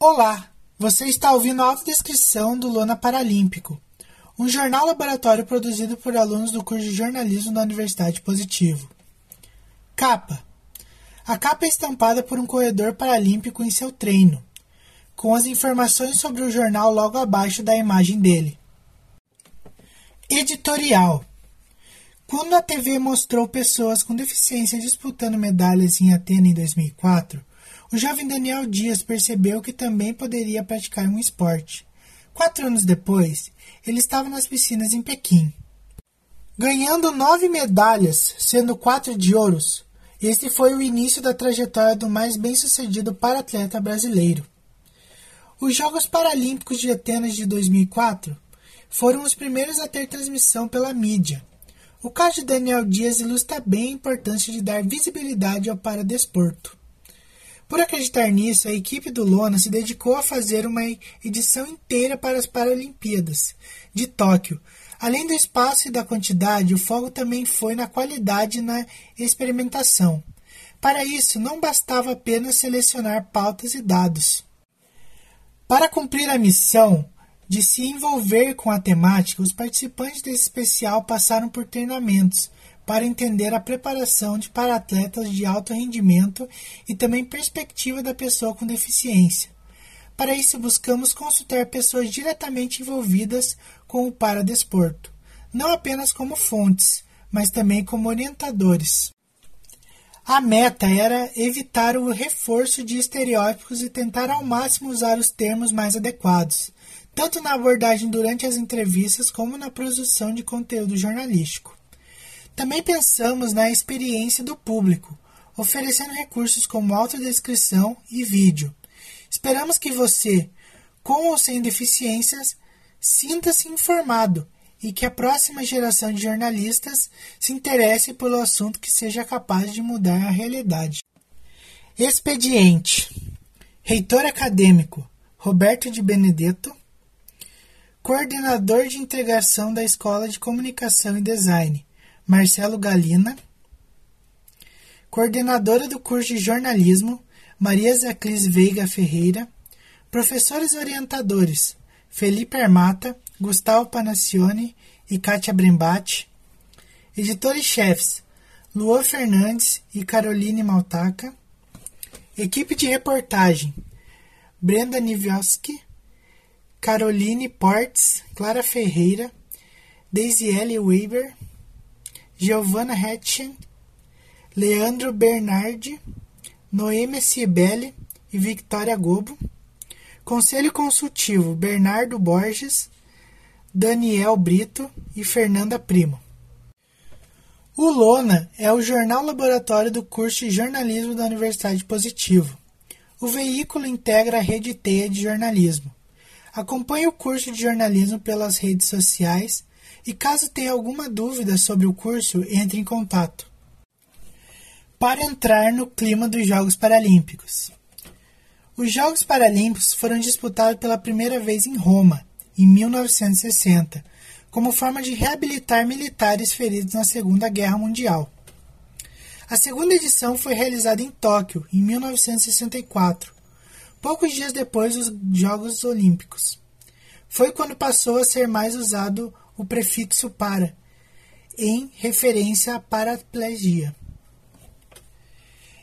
Olá, você está ouvindo a autodescrição do Lona Paralímpico, um jornal laboratório produzido por alunos do curso de jornalismo da Universidade Positivo. Capa: A capa é estampada por um corredor paralímpico em seu treino, com as informações sobre o jornal logo abaixo da imagem dele. Editorial: Quando a TV mostrou pessoas com deficiência disputando medalhas em Atena em 2004, o jovem Daniel Dias percebeu que também poderia praticar um esporte. Quatro anos depois, ele estava nas piscinas em Pequim. Ganhando nove medalhas, sendo quatro de ouros, este foi o início da trajetória do mais bem-sucedido para-atleta brasileiro. Os Jogos Paralímpicos de Atenas de 2004 foram os primeiros a ter transmissão pela mídia. O caso de Daniel Dias ilustra bem a importância de dar visibilidade ao paradesporto. Por acreditar nisso, a equipe do Lona se dedicou a fazer uma edição inteira para as Paralimpíadas de Tóquio. Além do espaço e da quantidade, o foco também foi na qualidade e na experimentação. Para isso, não bastava apenas selecionar pautas e dados. Para cumprir a missão de se envolver com a temática, os participantes desse especial passaram por treinamentos para entender a preparação de para atletas de alto rendimento e também perspectiva da pessoa com deficiência. Para isso, buscamos consultar pessoas diretamente envolvidas com o paradesporto, não apenas como fontes, mas também como orientadores. A meta era evitar o reforço de estereótipos e tentar ao máximo usar os termos mais adequados, tanto na abordagem durante as entrevistas como na produção de conteúdo jornalístico. Também pensamos na experiência do público, oferecendo recursos como autodescrição e vídeo. Esperamos que você, com ou sem deficiências, sinta-se informado e que a próxima geração de jornalistas se interesse pelo assunto que seja capaz de mudar a realidade. Expediente: Reitor acadêmico Roberto de Benedetto, coordenador de integração da Escola de Comunicação e Design Marcelo Galina, coordenadora do curso de jornalismo, Maria Zaclis Veiga Ferreira, professores orientadores, Felipe Armata, Gustavo Panacione e Kátia Brembati, editores-chefes, Luan Fernandes e Caroline Maltaca, equipe de reportagem, Brenda Nivioski, Caroline Portes, Clara Ferreira, Daisy Weber, Giovanna Hetchen, Leandro Bernardi, Noêmia Cibele e Victoria Gobo. Conselho Consultivo Bernardo Borges, Daniel Brito e Fernanda Primo. O Lona é o jornal laboratório do curso de jornalismo da Universidade Positivo. O veículo integra a rede Teia de jornalismo. Acompanhe o curso de jornalismo pelas redes sociais e caso tenha alguma dúvida sobre o curso, entre em contato. Para entrar no clima dos Jogos Paralímpicos. Os Jogos Paralímpicos foram disputados pela primeira vez em Roma, em 1960, como forma de reabilitar militares feridos na Segunda Guerra Mundial. A segunda edição foi realizada em Tóquio, em 1964, poucos dias depois dos Jogos Olímpicos. Foi quando passou a ser mais usado o prefixo para, em referência à paraplegia.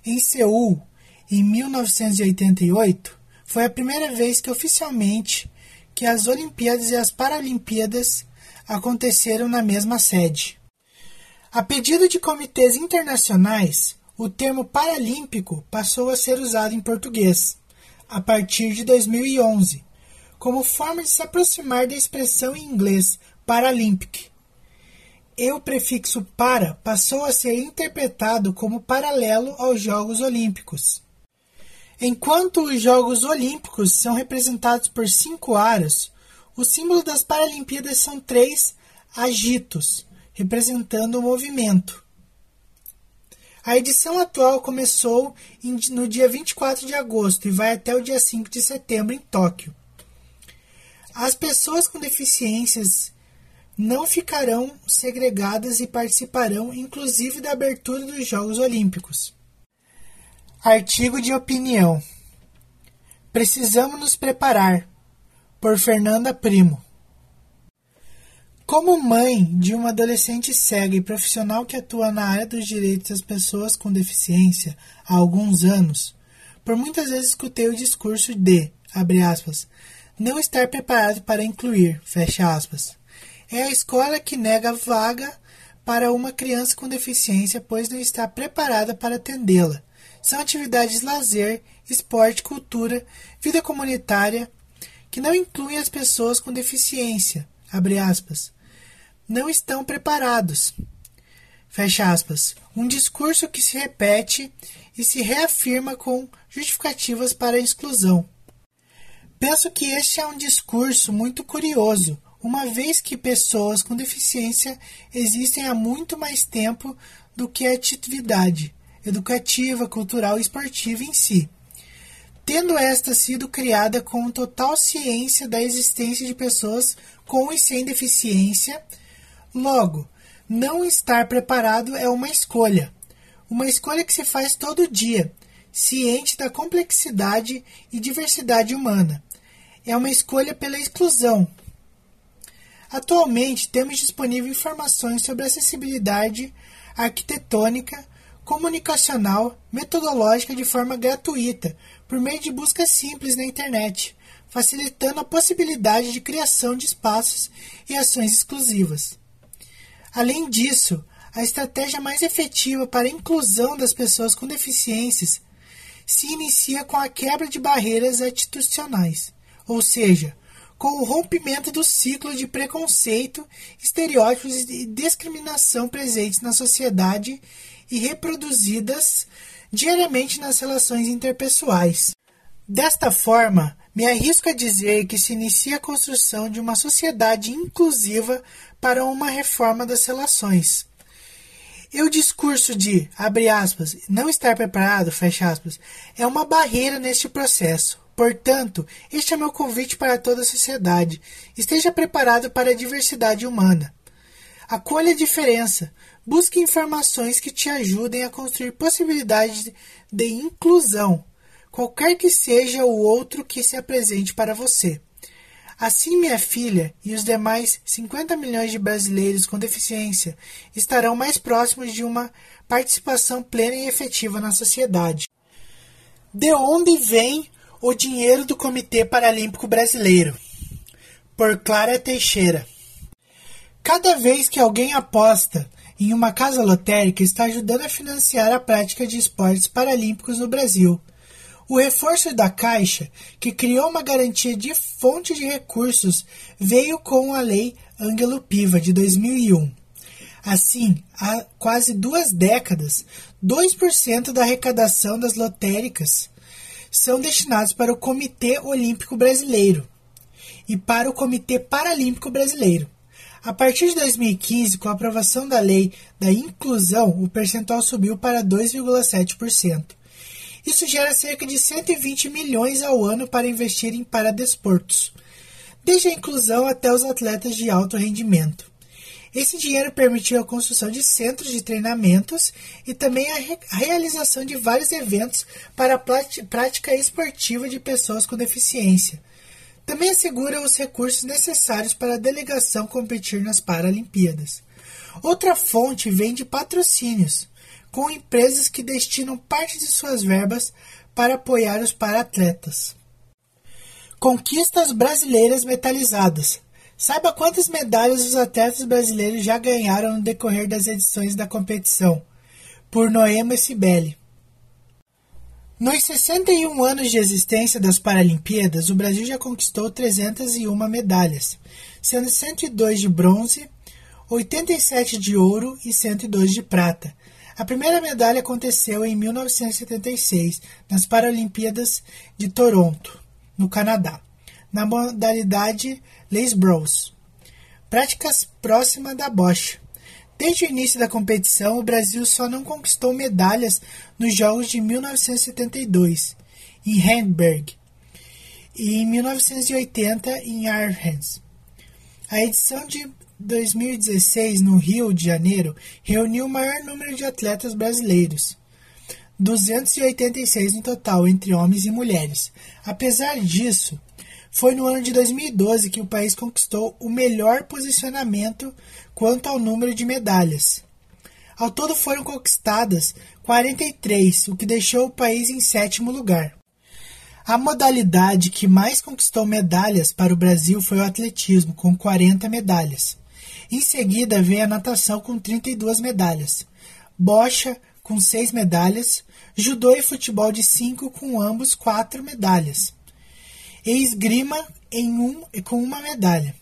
Em Seul, em 1988, foi a primeira vez que oficialmente que as Olimpíadas e as Paralimpíadas aconteceram na mesma sede. A pedido de comitês internacionais, o termo paralímpico passou a ser usado em português a partir de 2011, como forma de se aproximar da expressão em inglês Paralympic. E o prefixo para passou a ser interpretado como paralelo aos Jogos Olímpicos. Enquanto os Jogos Olímpicos são representados por cinco aros, o símbolo das Paralimpíadas são três agitos, representando o movimento. A edição atual começou no dia 24 de agosto e vai até o dia 5 de setembro em Tóquio. As pessoas com deficiências não ficarão segregadas e participarão inclusive da abertura dos Jogos Olímpicos. Artigo de opinião. Precisamos nos preparar. Por Fernanda Primo. Como mãe de uma adolescente cega e profissional que atua na área dos direitos das pessoas com deficiência há alguns anos, por muitas vezes escutei o discurso de, aspas, não estar preparado para incluir, fecha aspas. É a escola que nega vaga para uma criança com deficiência, pois não está preparada para atendê-la. São atividades lazer esporte, cultura, vida comunitária, que não incluem as pessoas com deficiência, não estão preparados. Fecha aspas. Um discurso que se repete e se reafirma com justificativas para a exclusão. Penso que este é um discurso muito curioso, uma vez que pessoas com deficiência existem há muito mais tempo do que a atividade educativa, cultural e esportiva em si tendo esta sido criada com total ciência da existência de pessoas com e sem deficiência. Logo, não estar preparado é uma escolha, uma escolha que se faz todo dia, ciente da complexidade e diversidade humana. É uma escolha pela exclusão. Atualmente temos disponível informações sobre acessibilidade arquitetônica, comunicacional, metodológica de forma gratuita por meio de buscas simples na internet, facilitando a possibilidade de criação de espaços e ações exclusivas. Além disso, a estratégia mais efetiva para a inclusão das pessoas com deficiências se inicia com a quebra de barreiras institucionais, ou seja, com o rompimento do ciclo de preconceito, estereótipos e discriminação presentes na sociedade e reproduzidas diariamente nas relações interpessoais. Desta forma, me arrisco a dizer que se inicia a construção de uma sociedade inclusiva para uma reforma das relações. E o discurso de, abre aspas, não estar preparado, fecha aspas, é uma barreira neste processo. Portanto, este é meu convite para toda a sociedade. Esteja preparado para a diversidade humana. Acolha a diferença, Busque informações que te ajudem a construir possibilidades de inclusão, qualquer que seja o outro que se apresente para você. Assim, minha filha e os demais 50 milhões de brasileiros com deficiência estarão mais próximos de uma participação plena e efetiva na sociedade. De onde vem o dinheiro do Comitê Paralímpico Brasileiro? Por Clara Teixeira. Cada vez que alguém aposta em uma casa lotérica está ajudando a financiar a prática de esportes paralímpicos no Brasil. O reforço da Caixa, que criou uma garantia de fonte de recursos, veio com a Lei Ângelo Piva de 2001. Assim, há quase duas décadas, 2% da arrecadação das lotéricas são destinados para o Comitê Olímpico Brasileiro e para o Comitê Paralímpico Brasileiro. A partir de 2015, com a aprovação da lei da inclusão, o percentual subiu para 2,7%. Isso gera cerca de 120 milhões ao ano para investir em paradesportos, desde a inclusão até os atletas de alto rendimento. Esse dinheiro permitiu a construção de centros de treinamentos e também a, re a realização de vários eventos para a prática esportiva de pessoas com deficiência, também assegura os recursos necessários para a delegação competir nas Paralimpíadas. Outra fonte vem de patrocínios, com empresas que destinam parte de suas verbas para apoiar os paratletas. Conquistas brasileiras metalizadas. Saiba quantas medalhas os atletas brasileiros já ganharam no decorrer das edições da competição. Por Noema Sibeli. Nos 61 anos de existência das Paralimpíadas, o Brasil já conquistou 301 medalhas, sendo 102 de bronze, 87 de ouro e 102 de prata. A primeira medalha aconteceu em 1976, nas Paralimpíadas de Toronto, no Canadá, na modalidade Les Bros, práticas próxima da bocha. Desde o início da competição, o Brasil só não conquistou medalhas nos Jogos de 1972, em Hamburg, e em 1980, em Aarhus. A edição de 2016, no Rio de Janeiro, reuniu o maior número de atletas brasileiros. 286 no total entre homens e mulheres. Apesar disso, foi no ano de 2012 que o país conquistou o melhor posicionamento quanto ao número de medalhas. Ao todo foram conquistadas 43, o que deixou o país em sétimo lugar. A modalidade que mais conquistou medalhas para o Brasil foi o atletismo, com 40 medalhas. Em seguida veio a natação com 32 medalhas, bocha com 6 medalhas, judô e futebol de 5 com ambos 4 medalhas e esgrima em um, com uma medalha.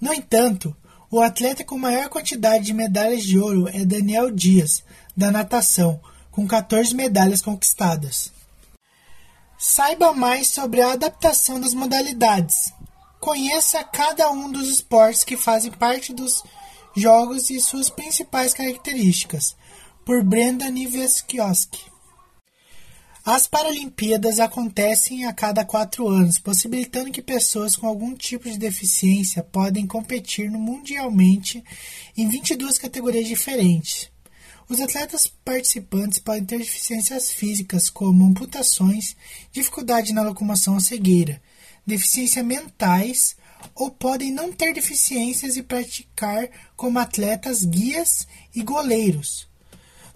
No entanto, o atleta com maior quantidade de medalhas de ouro é Daniel Dias, da natação, com 14 medalhas conquistadas. Saiba mais sobre a adaptação das modalidades. Conheça cada um dos esportes que fazem parte dos jogos e suas principais características, por Brenda Niveskioski. As Paralimpíadas acontecem a cada quatro anos, possibilitando que pessoas com algum tipo de deficiência podem competir mundialmente em 22 categorias diferentes. Os atletas participantes podem ter deficiências físicas, como amputações, dificuldade na locomoção ou cegueira, deficiências mentais, ou podem não ter deficiências e praticar como atletas guias e goleiros.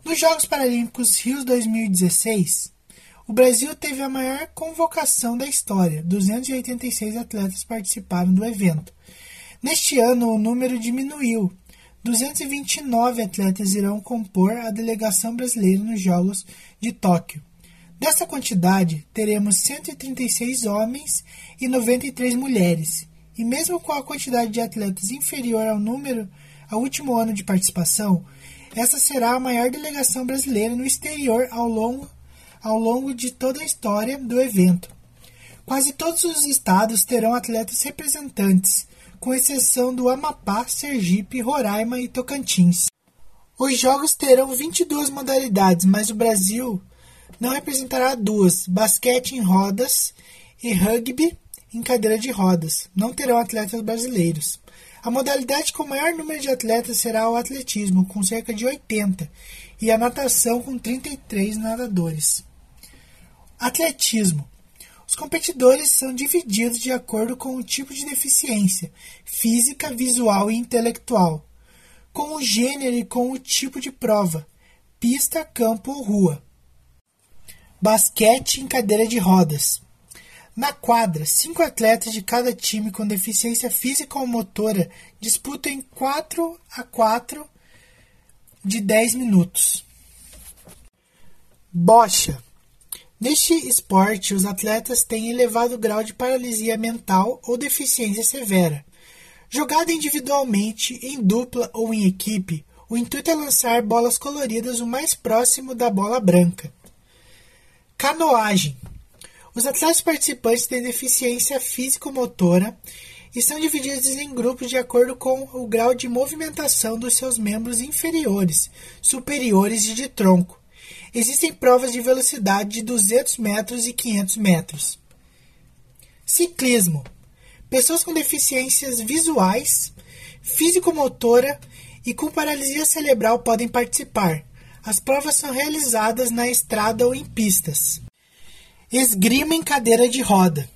Nos Jogos Paralímpicos Rio 2016, o Brasil teve a maior convocação da história, 286 atletas participaram do evento. Neste ano, o número diminuiu. 229 atletas irão compor a delegação brasileira nos Jogos de Tóquio. Dessa quantidade, teremos 136 homens e 93 mulheres. E mesmo com a quantidade de atletas inferior ao número ao último ano de participação, essa será a maior delegação brasileira no exterior ao longo ao longo de toda a história do evento. Quase todos os estados terão atletas representantes, com exceção do Amapá, Sergipe, Roraima e Tocantins. Os jogos terão 22 modalidades, mas o Brasil não representará duas: basquete em rodas e rugby em cadeira de rodas. Não terão atletas brasileiros. A modalidade com maior número de atletas será o atletismo, com cerca de 80, e a natação, com 33 nadadores. Atletismo. Os competidores são divididos de acordo com o tipo de deficiência física, visual e intelectual, com o gênero e com o tipo de prova pista, campo ou rua. Basquete em cadeira de rodas. Na quadra, cinco atletas de cada time com deficiência física ou motora disputam em 4 a 4 de 10 minutos. Bocha Neste esporte, os atletas têm elevado grau de paralisia mental ou deficiência severa. Jogada individualmente, em dupla ou em equipe, o intuito é lançar bolas coloridas o mais próximo da bola branca. Canoagem. Os atletas participantes têm deficiência físico-motora e são divididos em grupos de acordo com o grau de movimentação dos seus membros inferiores, superiores e de tronco. Existem provas de velocidade de 200 metros e 500 metros. Ciclismo. Pessoas com deficiências visuais, físico-motora e com paralisia cerebral podem participar. As provas são realizadas na estrada ou em pistas. Esgrima em cadeira de roda.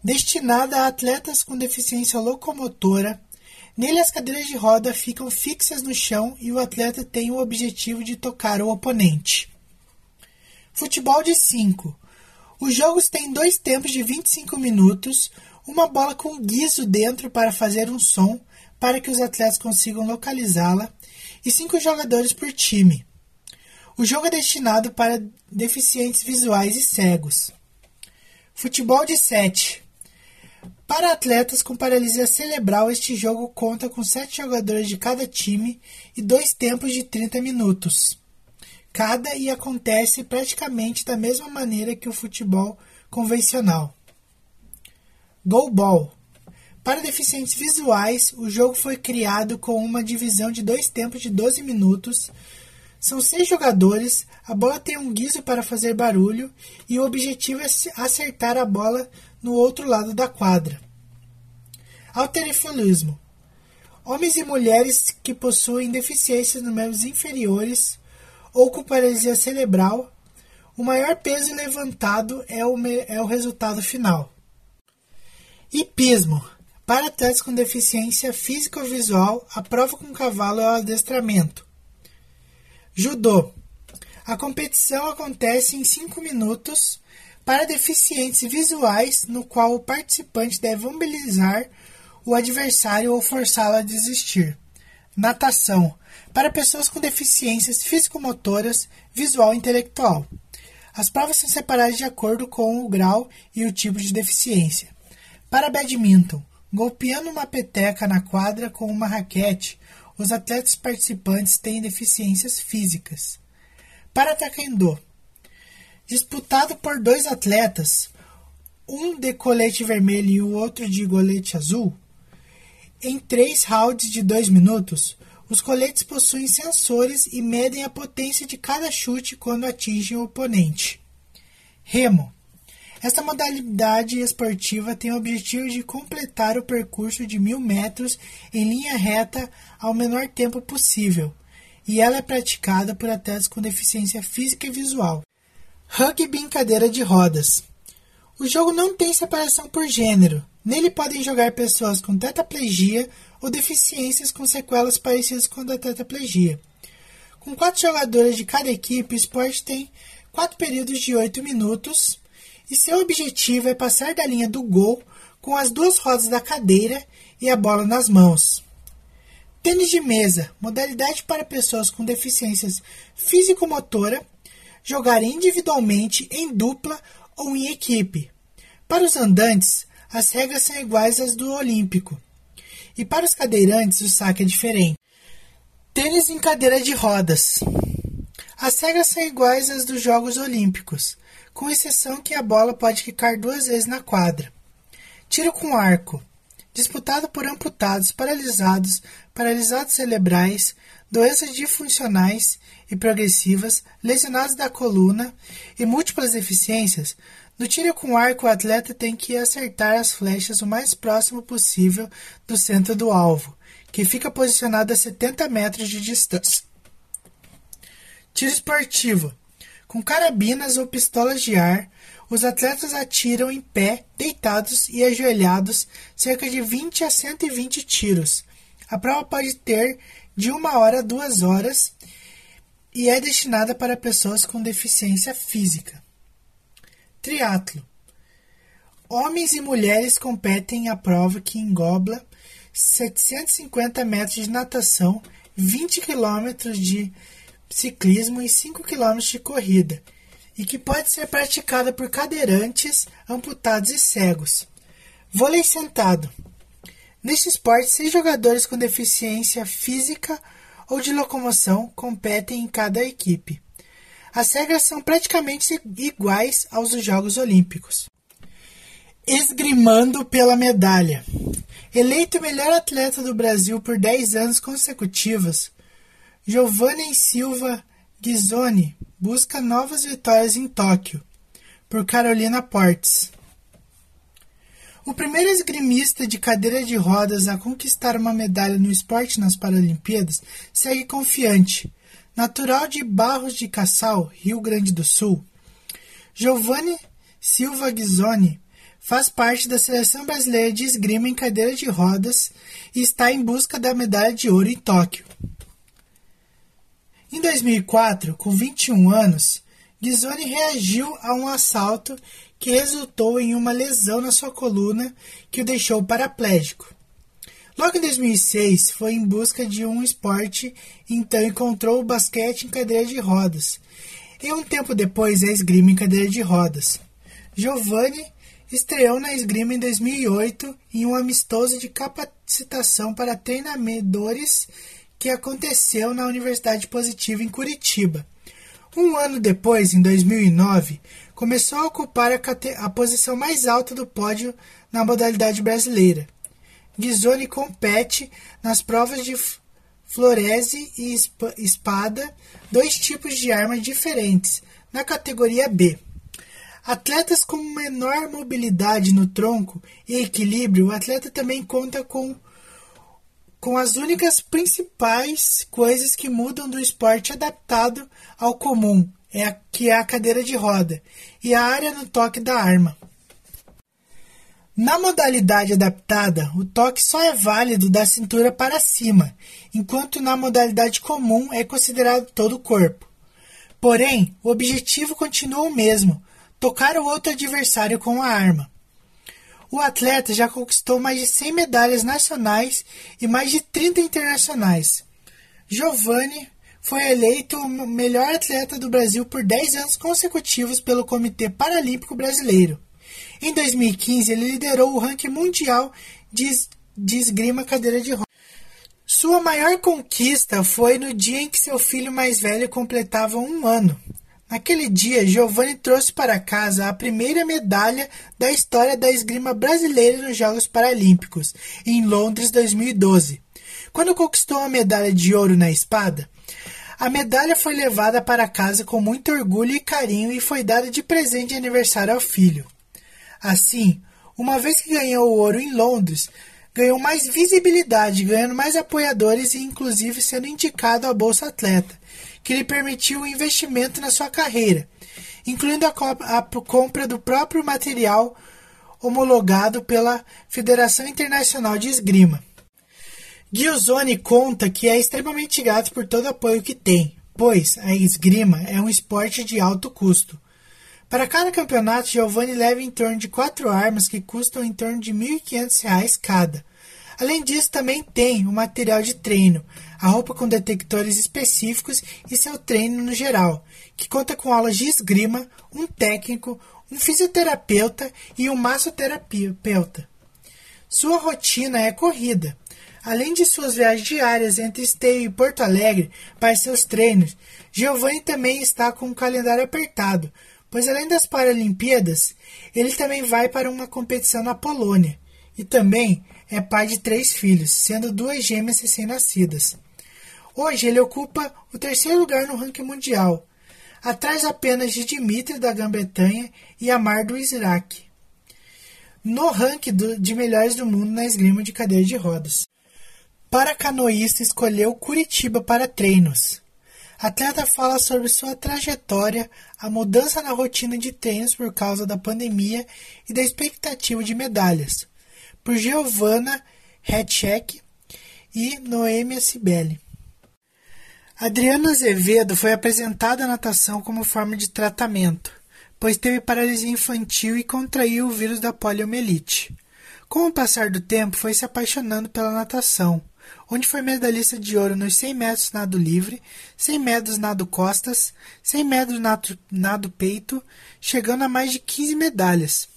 Destinada a atletas com deficiência locomotora, Nele, as cadeiras de roda ficam fixas no chão e o atleta tem o objetivo de tocar o oponente. Futebol de 5. Os jogos têm dois tempos de 25 minutos, uma bola com guiso dentro para fazer um som para que os atletas consigam localizá-la e cinco jogadores por time. O jogo é destinado para deficientes visuais e cegos. Futebol de 7. Para atletas com paralisia cerebral, este jogo conta com sete jogadores de cada time e dois tempos de 30 minutos. Cada e acontece praticamente da mesma maneira que o futebol convencional. Goalball. Para deficientes visuais, o jogo foi criado com uma divisão de dois tempos de 12 minutos. São seis jogadores, a bola tem um guiso para fazer barulho e o objetivo é acertar a bola no outro lado da quadra. Alterofilismo. Homens e mulheres que possuem deficiências nos membros inferiores ou com paralisia cerebral o maior peso levantado é o, é o resultado final. Hipismo. Para atletas com deficiência física ou visual, a prova com cavalo é o adestramento. Judô. A competição acontece em 5 minutos para deficientes visuais, no qual o participante deve mobilizar o adversário ou forçá-lo a desistir. Natação. Para pessoas com deficiências físico-motoras, visual e intelectual. As provas são separadas de acordo com o grau e o tipo de deficiência. Para badminton, golpeando uma peteca na quadra com uma raquete, os atletas participantes têm deficiências físicas. Para taekwondo, disputado por dois atletas, um de colete vermelho e o outro de colete azul, em três rounds de dois minutos, os coletes possuem sensores e medem a potência de cada chute quando atingem o oponente. Remo. Esta modalidade esportiva tem o objetivo de completar o percurso de mil metros em linha reta ao menor tempo possível, e ela é praticada por atletas com deficiência física e visual. Rugby em cadeira de rodas. O jogo não tem separação por gênero. Nele podem jogar pessoas com tetraplegia ou deficiências com sequelas parecidas com a da tetraplegia. Com quatro jogadores de cada equipe, o esporte tem quatro períodos de oito minutos e seu objetivo é passar da linha do gol com as duas rodas da cadeira e a bola nas mãos. Tênis de mesa, modalidade para pessoas com deficiências físico-motora, jogar individualmente, em dupla ou em equipe. Para os andantes, as regras são iguais às do Olímpico. E para os cadeirantes, o saque é diferente. Tênis em cadeira de rodas. As regras são iguais às dos Jogos Olímpicos, com exceção que a bola pode ficar duas vezes na quadra. Tiro com arco disputado por amputados, paralisados, paralisados cerebrais, doenças disfuncionais e progressivas, lesionados da coluna e múltiplas deficiências, no tiro com arco o atleta tem que acertar as flechas o mais próximo possível do centro do alvo, que fica posicionado a 70 metros de distância. Tiro esportivo. Com carabinas ou pistolas de ar, os atletas atiram em pé, deitados e ajoelhados, cerca de 20 a 120 tiros. A prova pode ter de uma hora a duas horas e é destinada para pessoas com deficiência física. Triatlo. Homens e mulheres competem em a prova que engloba 750 metros de natação, 20 km de ciclismo e 5 km de corrida e que pode ser praticada por cadeirantes, amputados e cegos. Vôlei sentado. Neste esporte, seis jogadores com deficiência física ou de locomoção competem em cada equipe. As regras são praticamente iguais aos dos Jogos Olímpicos. Esgrimando pela medalha. Eleito melhor atleta do Brasil por 10 anos consecutivos, Giovanni Silva Ghisoni busca novas vitórias em Tóquio, por Carolina Portes. O primeiro esgrimista de cadeira de rodas a conquistar uma medalha no esporte nas Paralimpíadas segue confiante. Natural de Barros de Cassal, Rio Grande do Sul, Giovanni Silva Ghisoni faz parte da seleção brasileira de esgrima em cadeira de rodas e está em busca da medalha de ouro em Tóquio. Em 2004, com 21 anos, Ghisoni reagiu a um assalto que resultou em uma lesão na sua coluna que o deixou paraplégico. Logo em 2006, foi em busca de um esporte, então encontrou o basquete em cadeira de rodas. E um tempo depois, a esgrima em cadeira de rodas. Giovanni estreou na esgrima em 2008 em um amistoso de capacitação para treinadores que aconteceu na Universidade Positiva em Curitiba. Um ano depois, em 2009, começou a ocupar a, a posição mais alta do pódio na modalidade brasileira. Ghisoni compete nas provas de florese e espada, dois tipos de armas diferentes, na categoria B. Atletas com menor mobilidade no tronco e equilíbrio, o atleta também conta com com as únicas principais coisas que mudam do esporte adaptado ao comum é a, que é a cadeira de roda, e a área no toque da arma. Na modalidade adaptada, o toque só é válido da cintura para cima, enquanto na modalidade comum é considerado todo o corpo. Porém, o objetivo continua o mesmo: tocar o outro adversário com a arma. O atleta já conquistou mais de 100 medalhas nacionais e mais de 30 internacionais. Giovanni foi eleito o melhor atleta do Brasil por 10 anos consecutivos pelo Comitê Paralímpico Brasileiro. Em 2015, ele liderou o ranking mundial de, de esgrima cadeira de rodas. Sua maior conquista foi no dia em que seu filho mais velho completava um ano. Naquele dia, Giovanni trouxe para casa a primeira medalha da história da esgrima brasileira nos Jogos Paralímpicos, em Londres 2012. Quando conquistou a medalha de ouro na espada, a medalha foi levada para casa com muito orgulho e carinho e foi dada de presente de aniversário ao filho. Assim, uma vez que ganhou o ouro em Londres, ganhou mais visibilidade, ganhando mais apoiadores e inclusive sendo indicado à Bolsa Atleta, que lhe permitiu o investimento na sua carreira, incluindo a, a compra do próprio material homologado pela Federação Internacional de Esgrima. Gilzoni conta que é extremamente grato por todo o apoio que tem, pois a esgrima é um esporte de alto custo. Para cada campeonato, Giovanni leva em torno de quatro armas que custam em torno de R$ 1.500 cada. Além disso, também tem o material de treino, a roupa com detectores específicos e seu treino no geral, que conta com aulas de esgrima, um técnico, um fisioterapeuta e um massoterapeuta. Sua rotina é corrida. Além de suas viagens diárias entre Esteio e Porto Alegre para seus treinos, Giovanni também está com um calendário apertado, pois além das Paralimpíadas, ele também vai para uma competição na Polônia e também é pai de três filhos, sendo duas gêmeas recém-nascidas. Hoje ele ocupa o terceiro lugar no ranking mundial, atrás apenas de Dimitri da Grã-Bretanha e Amar do Iraque, no ranking do, de melhores do mundo na esgrima de cadeira de rodas. Para canoísta escolheu Curitiba para treinos. A atleta fala sobre sua trajetória, a mudança na rotina de treinos por causa da pandemia e da expectativa de medalhas, por Giovanna Hetchek e Noêmia Sibeli. Adriana Azevedo foi apresentada à natação como forma de tratamento, pois teve paralisia infantil e contraiu o vírus da poliomielite. Com o passar do tempo, foi se apaixonando pela natação, onde foi medalhista de ouro nos 100 metros nado livre, 100 metros nado costas, 100 metros nado peito, chegando a mais de 15 medalhas.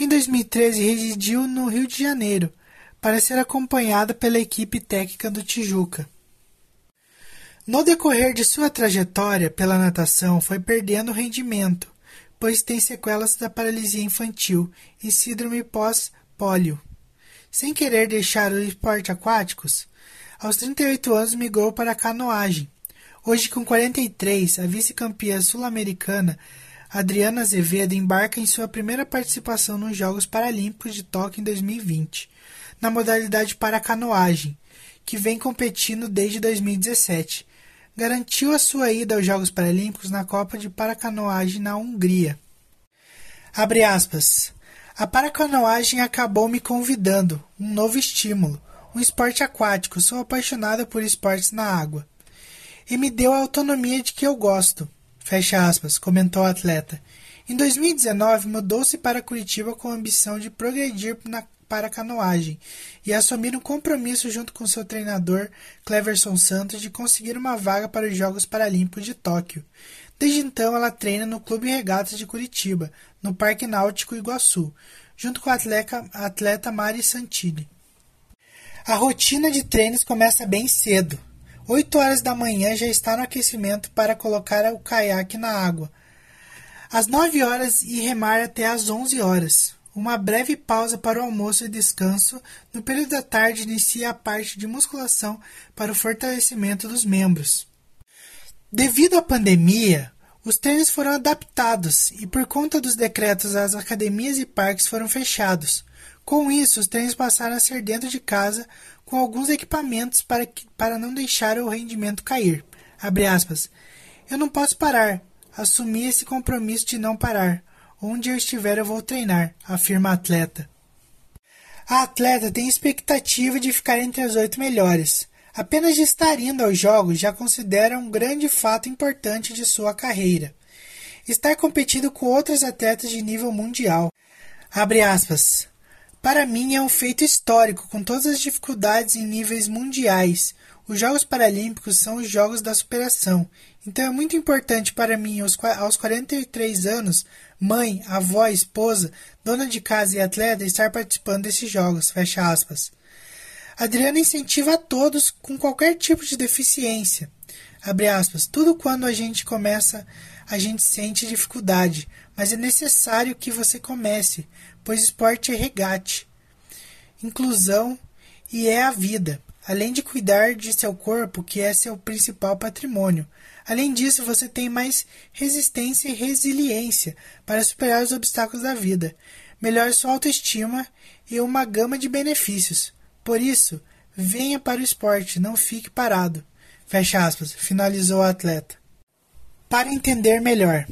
Em 2013, residiu no Rio de Janeiro, para ser acompanhada pela equipe técnica do Tijuca. No decorrer de sua trajetória pela natação, foi perdendo rendimento, pois tem sequelas da paralisia infantil e síndrome pós-pólio. Sem querer deixar os esportes aquáticos, aos 38 anos migrou para a canoagem. Hoje, com 43, a vice-campeã sul-americana Adriana Azevedo embarca em sua primeira participação nos Jogos Paralímpicos de Tóquio em 2020, na modalidade para canoagem, que vem competindo desde 2017. Garantiu a sua ida aos Jogos Paralímpicos na Copa de Paracanoagem na Hungria. Abre aspas. A paracanoagem acabou me convidando, um novo estímulo, um esporte aquático, sou apaixonada por esportes na água. E me deu a autonomia de que eu gosto. Fecha aspas, comentou o atleta. Em 2019, mudou-se para Curitiba com a ambição de progredir na, para a canoagem e assumir um compromisso junto com seu treinador, Cleverson Santos, de conseguir uma vaga para os Jogos Paralímpicos de Tóquio. Desde então, ela treina no Clube Regatas de Curitiba, no Parque Náutico Iguaçu, junto com a atleta, a atleta Mari Santilli. A rotina de treinos começa bem cedo. 8 horas da manhã já está no aquecimento para colocar o caiaque na água. Às 9 horas e remar até às 11 horas. Uma breve pausa para o almoço e descanso. No período da tarde inicia a parte de musculação para o fortalecimento dos membros. Devido à pandemia, os treinos foram adaptados e por conta dos decretos as academias e parques foram fechados. Com isso, os treinos passaram a ser dentro de casa com alguns equipamentos para, que, para não deixar o rendimento cair. Eu não posso parar. assumi esse compromisso de não parar. Onde eu estiver, eu vou treinar, afirma a atleta. A atleta tem expectativa de ficar entre as oito melhores. Apenas de estar indo aos Jogos já considera um grande fato importante de sua carreira. Estar competindo com outros atletas de nível mundial. Aspas. Para mim é um feito histórico, com todas as dificuldades em níveis mundiais. Os Jogos Paralímpicos são os Jogos da Superação. Então é muito importante para mim, aos 43 anos, mãe, avó, esposa, dona de casa e atleta, estar participando desses Jogos. Fecha aspas. Adriana incentiva a todos com qualquer tipo de deficiência. Abre aspas. Tudo quando a gente começa, a gente sente dificuldade, mas é necessário que você comece, pois esporte é regate, inclusão e é a vida. Além de cuidar de seu corpo, que é seu principal patrimônio. Além disso, você tem mais resistência e resiliência para superar os obstáculos da vida, melhora sua autoestima e uma gama de benefícios. Por isso, venha para o esporte, não fique parado. Fecha aspas, finalizou o atleta. Para entender melhor.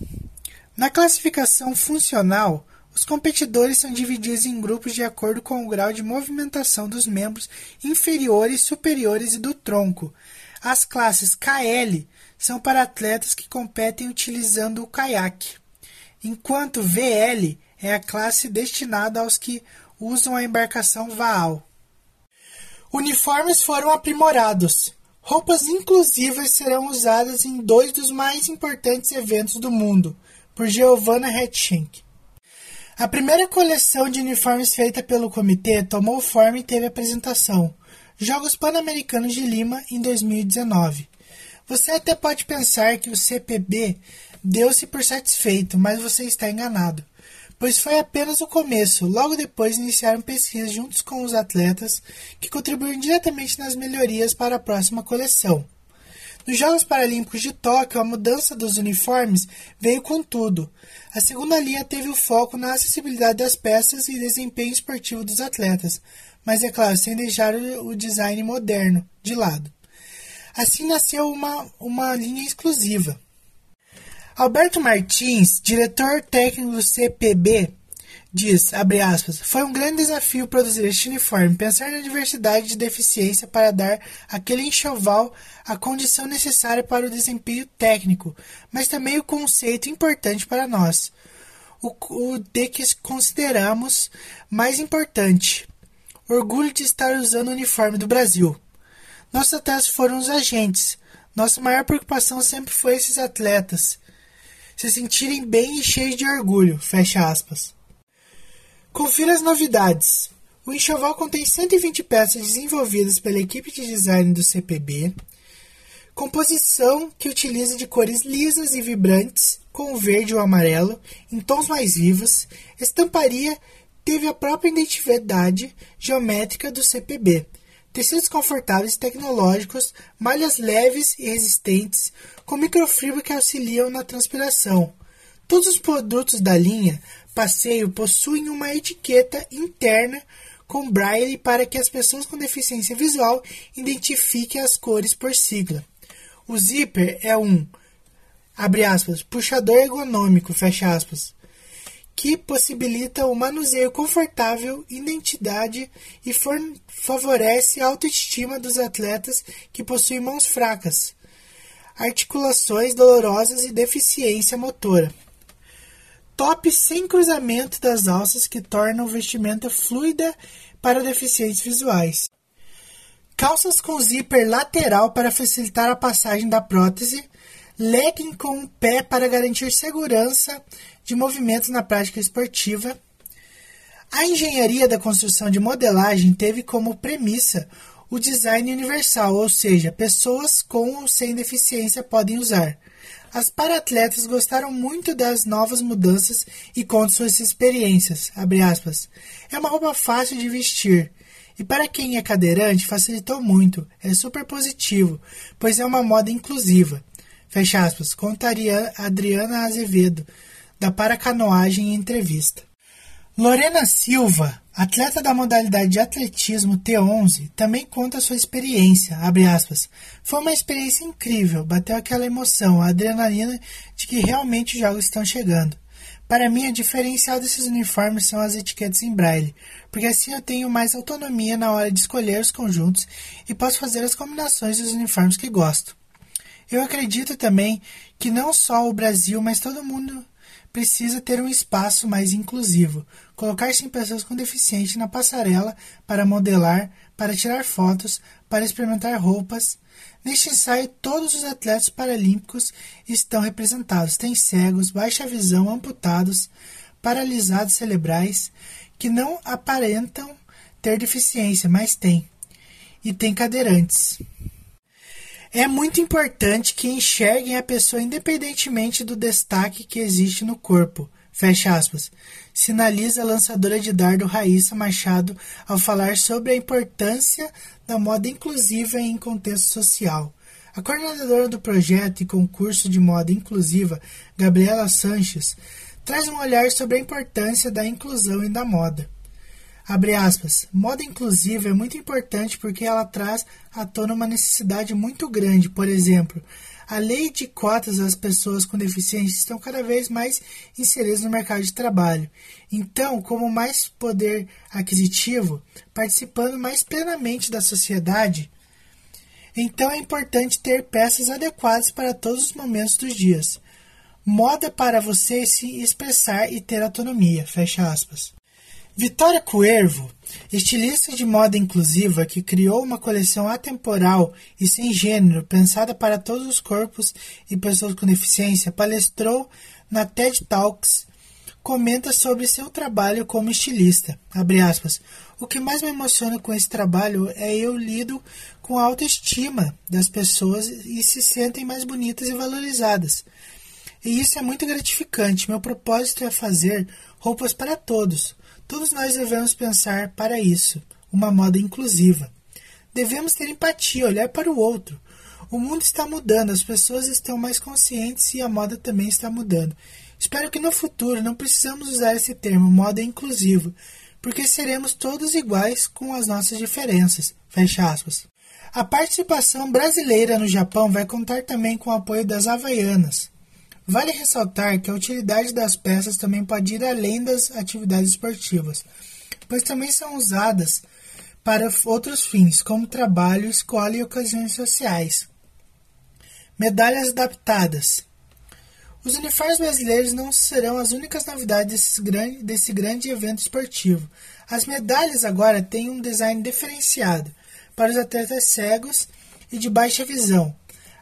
Na classificação funcional, os competidores são divididos em grupos de acordo com o grau de movimentação dos membros inferiores, superiores e do tronco. As classes KL são para atletas que competem utilizando o caiaque, enquanto VL é a classe destinada aos que usam a embarcação Vaal. Uniformes foram aprimorados. Roupas inclusivas serão usadas em dois dos mais importantes eventos do mundo, por Giovanna Hetschenk. A primeira coleção de uniformes feita pelo comitê tomou forma e teve apresentação. Jogos Pan-Americanos de Lima em 2019. Você até pode pensar que o CPB deu-se por satisfeito, mas você está enganado pois foi apenas o começo. Logo depois iniciaram pesquisas juntos com os atletas que contribuíram diretamente nas melhorias para a próxima coleção. Nos Jogos Paralímpicos de Tóquio, a mudança dos uniformes veio com tudo. A segunda linha teve o foco na acessibilidade das peças e desempenho esportivo dos atletas, mas é claro, sem deixar o design moderno de lado. Assim nasceu uma, uma linha exclusiva. Alberto Martins, diretor técnico do CPB, diz, abre aspas, foi um grande desafio produzir este uniforme, pensar na diversidade de deficiência para dar aquele enxoval a condição necessária para o desempenho técnico, mas também o conceito importante para nós, o, o de que consideramos mais importante, orgulho de estar usando o uniforme do Brasil. Nossos atletas foram os agentes, nossa maior preocupação sempre foi esses atletas, se sentirem bem e cheios de orgulho. Fecha aspas. Confira as novidades. O enxoval contém 120 peças desenvolvidas pela equipe de design do CPB, composição que utiliza de cores lisas e vibrantes, com o verde e o amarelo, em tons mais vivos, estamparia teve a própria identidade geométrica do CPB, tecidos confortáveis e tecnológicos, malhas leves e resistentes, com microfibra que auxiliam na transpiração. Todos os produtos da linha Passeio possuem uma etiqueta interna com braille para que as pessoas com deficiência visual identifiquem as cores por sigla. O zíper é um aspas, puxador ergonômico, aspas, que possibilita o manuseio confortável, identidade e favorece a autoestima dos atletas que possuem mãos fracas, articulações dolorosas e deficiência motora. Top sem cruzamento das alças que tornam o vestimenta fluida para deficientes visuais. Calças com zíper lateral para facilitar a passagem da prótese. Legging com o pé para garantir segurança de movimentos na prática esportiva. A engenharia da construção de modelagem teve como premissa o design universal, ou seja, pessoas com ou sem deficiência podem usar. As paratletas gostaram muito das novas mudanças e contam suas experiências. É uma roupa fácil de vestir. E para quem é cadeirante, facilitou muito. É super positivo, pois é uma moda inclusiva. Fecha aspas, contaria Adriana Azevedo, da Paracanoagem em entrevista. Lorena Silva, Atleta da modalidade de atletismo T11 também conta sua experiência, aspas, Foi uma experiência incrível, bateu aquela emoção, a adrenalina de que realmente os jogos estão chegando. Para mim, a diferencial desses uniformes são as etiquetas em braille, porque assim eu tenho mais autonomia na hora de escolher os conjuntos e posso fazer as combinações dos uniformes que gosto. Eu acredito também que não só o Brasil, mas todo mundo precisa ter um espaço mais inclusivo, colocar sim pessoas com deficiência na passarela para modelar, para tirar fotos, para experimentar roupas. Neste ensaio, todos os atletas paralímpicos estão representados. Tem cegos, baixa visão, amputados, paralisados cerebrais, que não aparentam ter deficiência, mas têm. E tem cadeirantes. É muito importante que enxerguem a pessoa independentemente do destaque que existe no corpo. Fecha aspas. Sinaliza a lançadora de dardo Raíssa Machado ao falar sobre a importância da moda inclusiva em contexto social. A coordenadora do projeto e concurso de moda inclusiva, Gabriela Sanches, traz um olhar sobre a importância da inclusão e da moda. Abre aspas. Moda inclusiva é muito importante porque ela traz à tona uma necessidade muito grande. Por exemplo, a lei de cotas das pessoas com deficiência estão cada vez mais inseridas no mercado de trabalho. Então, como mais poder aquisitivo, participando mais plenamente da sociedade, então é importante ter peças adequadas para todos os momentos dos dias. Moda para você se expressar e ter autonomia. Fecha aspas. Vitória Cuervo, estilista de moda inclusiva que criou uma coleção atemporal e sem gênero pensada para todos os corpos e pessoas com deficiência, palestrou na TED Talks. Comenta sobre seu trabalho como estilista. Aspas, o que mais me emociona com esse trabalho é eu lido com a autoestima das pessoas e se sentem mais bonitas e valorizadas. E isso é muito gratificante. Meu propósito é fazer roupas para todos Todos nós devemos pensar para isso, uma moda inclusiva. Devemos ter empatia, olhar para o outro. O mundo está mudando, as pessoas estão mais conscientes e a moda também está mudando. Espero que no futuro não precisamos usar esse termo moda inclusiva, porque seremos todos iguais com as nossas diferenças. Fecha aspas. A participação brasileira no Japão vai contar também com o apoio das Havaianas. Vale ressaltar que a utilidade das peças também pode ir além das atividades esportivas, pois também são usadas para outros fins, como trabalho, escola e ocasiões sociais. Medalhas adaptadas. Os uniformes brasileiros não serão as únicas novidades grande, desse grande evento esportivo. As medalhas agora têm um design diferenciado para os atletas cegos e de baixa visão.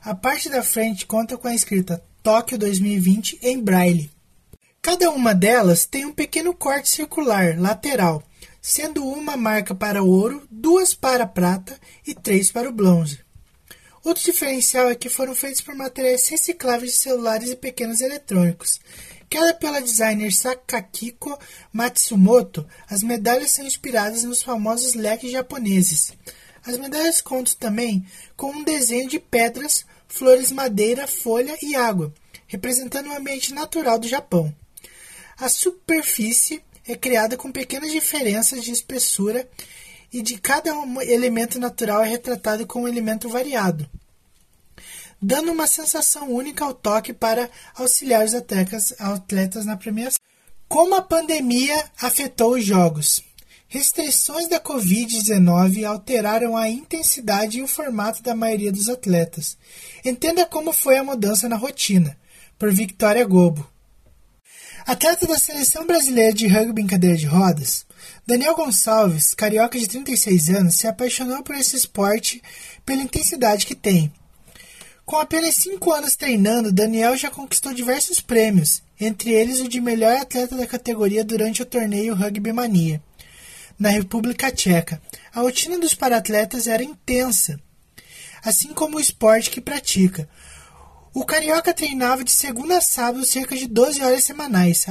A parte da frente conta com a escrita Tóquio 2020 em braille. Cada uma delas tem um pequeno corte circular lateral, sendo uma marca para ouro, duas para prata e três para o bronze. Outro diferencial é que foram feitos por materiais recicláveis de celulares e pequenos eletrônicos. Criada pela designer Sakakiko Matsumoto, as medalhas são inspiradas nos famosos leques japoneses. As medalhas contam também com um desenho de pedras, flores, madeira, folha e água, representando o ambiente natural do Japão. A superfície é criada com pequenas diferenças de espessura e de cada elemento natural é retratado com um elemento variado, dando uma sensação única ao toque para auxiliar os atletas, atletas na premiação. Como a pandemia afetou os jogos? Restrições da Covid-19 alteraram a intensidade e o formato da maioria dos atletas. Entenda como foi a mudança na rotina, por Victoria Gobo. Atleta da seleção brasileira de rugby em cadeira de rodas, Daniel Gonçalves, carioca de 36 anos, se apaixonou por esse esporte pela intensidade que tem. Com apenas 5 anos treinando, Daniel já conquistou diversos prêmios, entre eles o de melhor atleta da categoria durante o torneio Rugby Mania na República Tcheca. A rotina dos paratletas era intensa, assim como o esporte que pratica. O carioca treinava de segunda a sábado cerca de 12 horas semanais,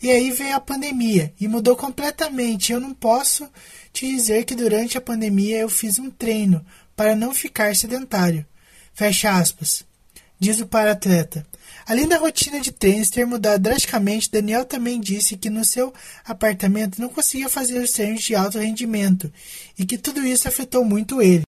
E aí veio a pandemia e mudou completamente. Eu não posso te dizer que durante a pandemia eu fiz um treino para não ficar sedentário. Fecha aspas. diz o para-atleta. Além da rotina de treinos ter mudado drasticamente, Daniel também disse que no seu apartamento não conseguia fazer os treinos de alto rendimento e que tudo isso afetou muito ele.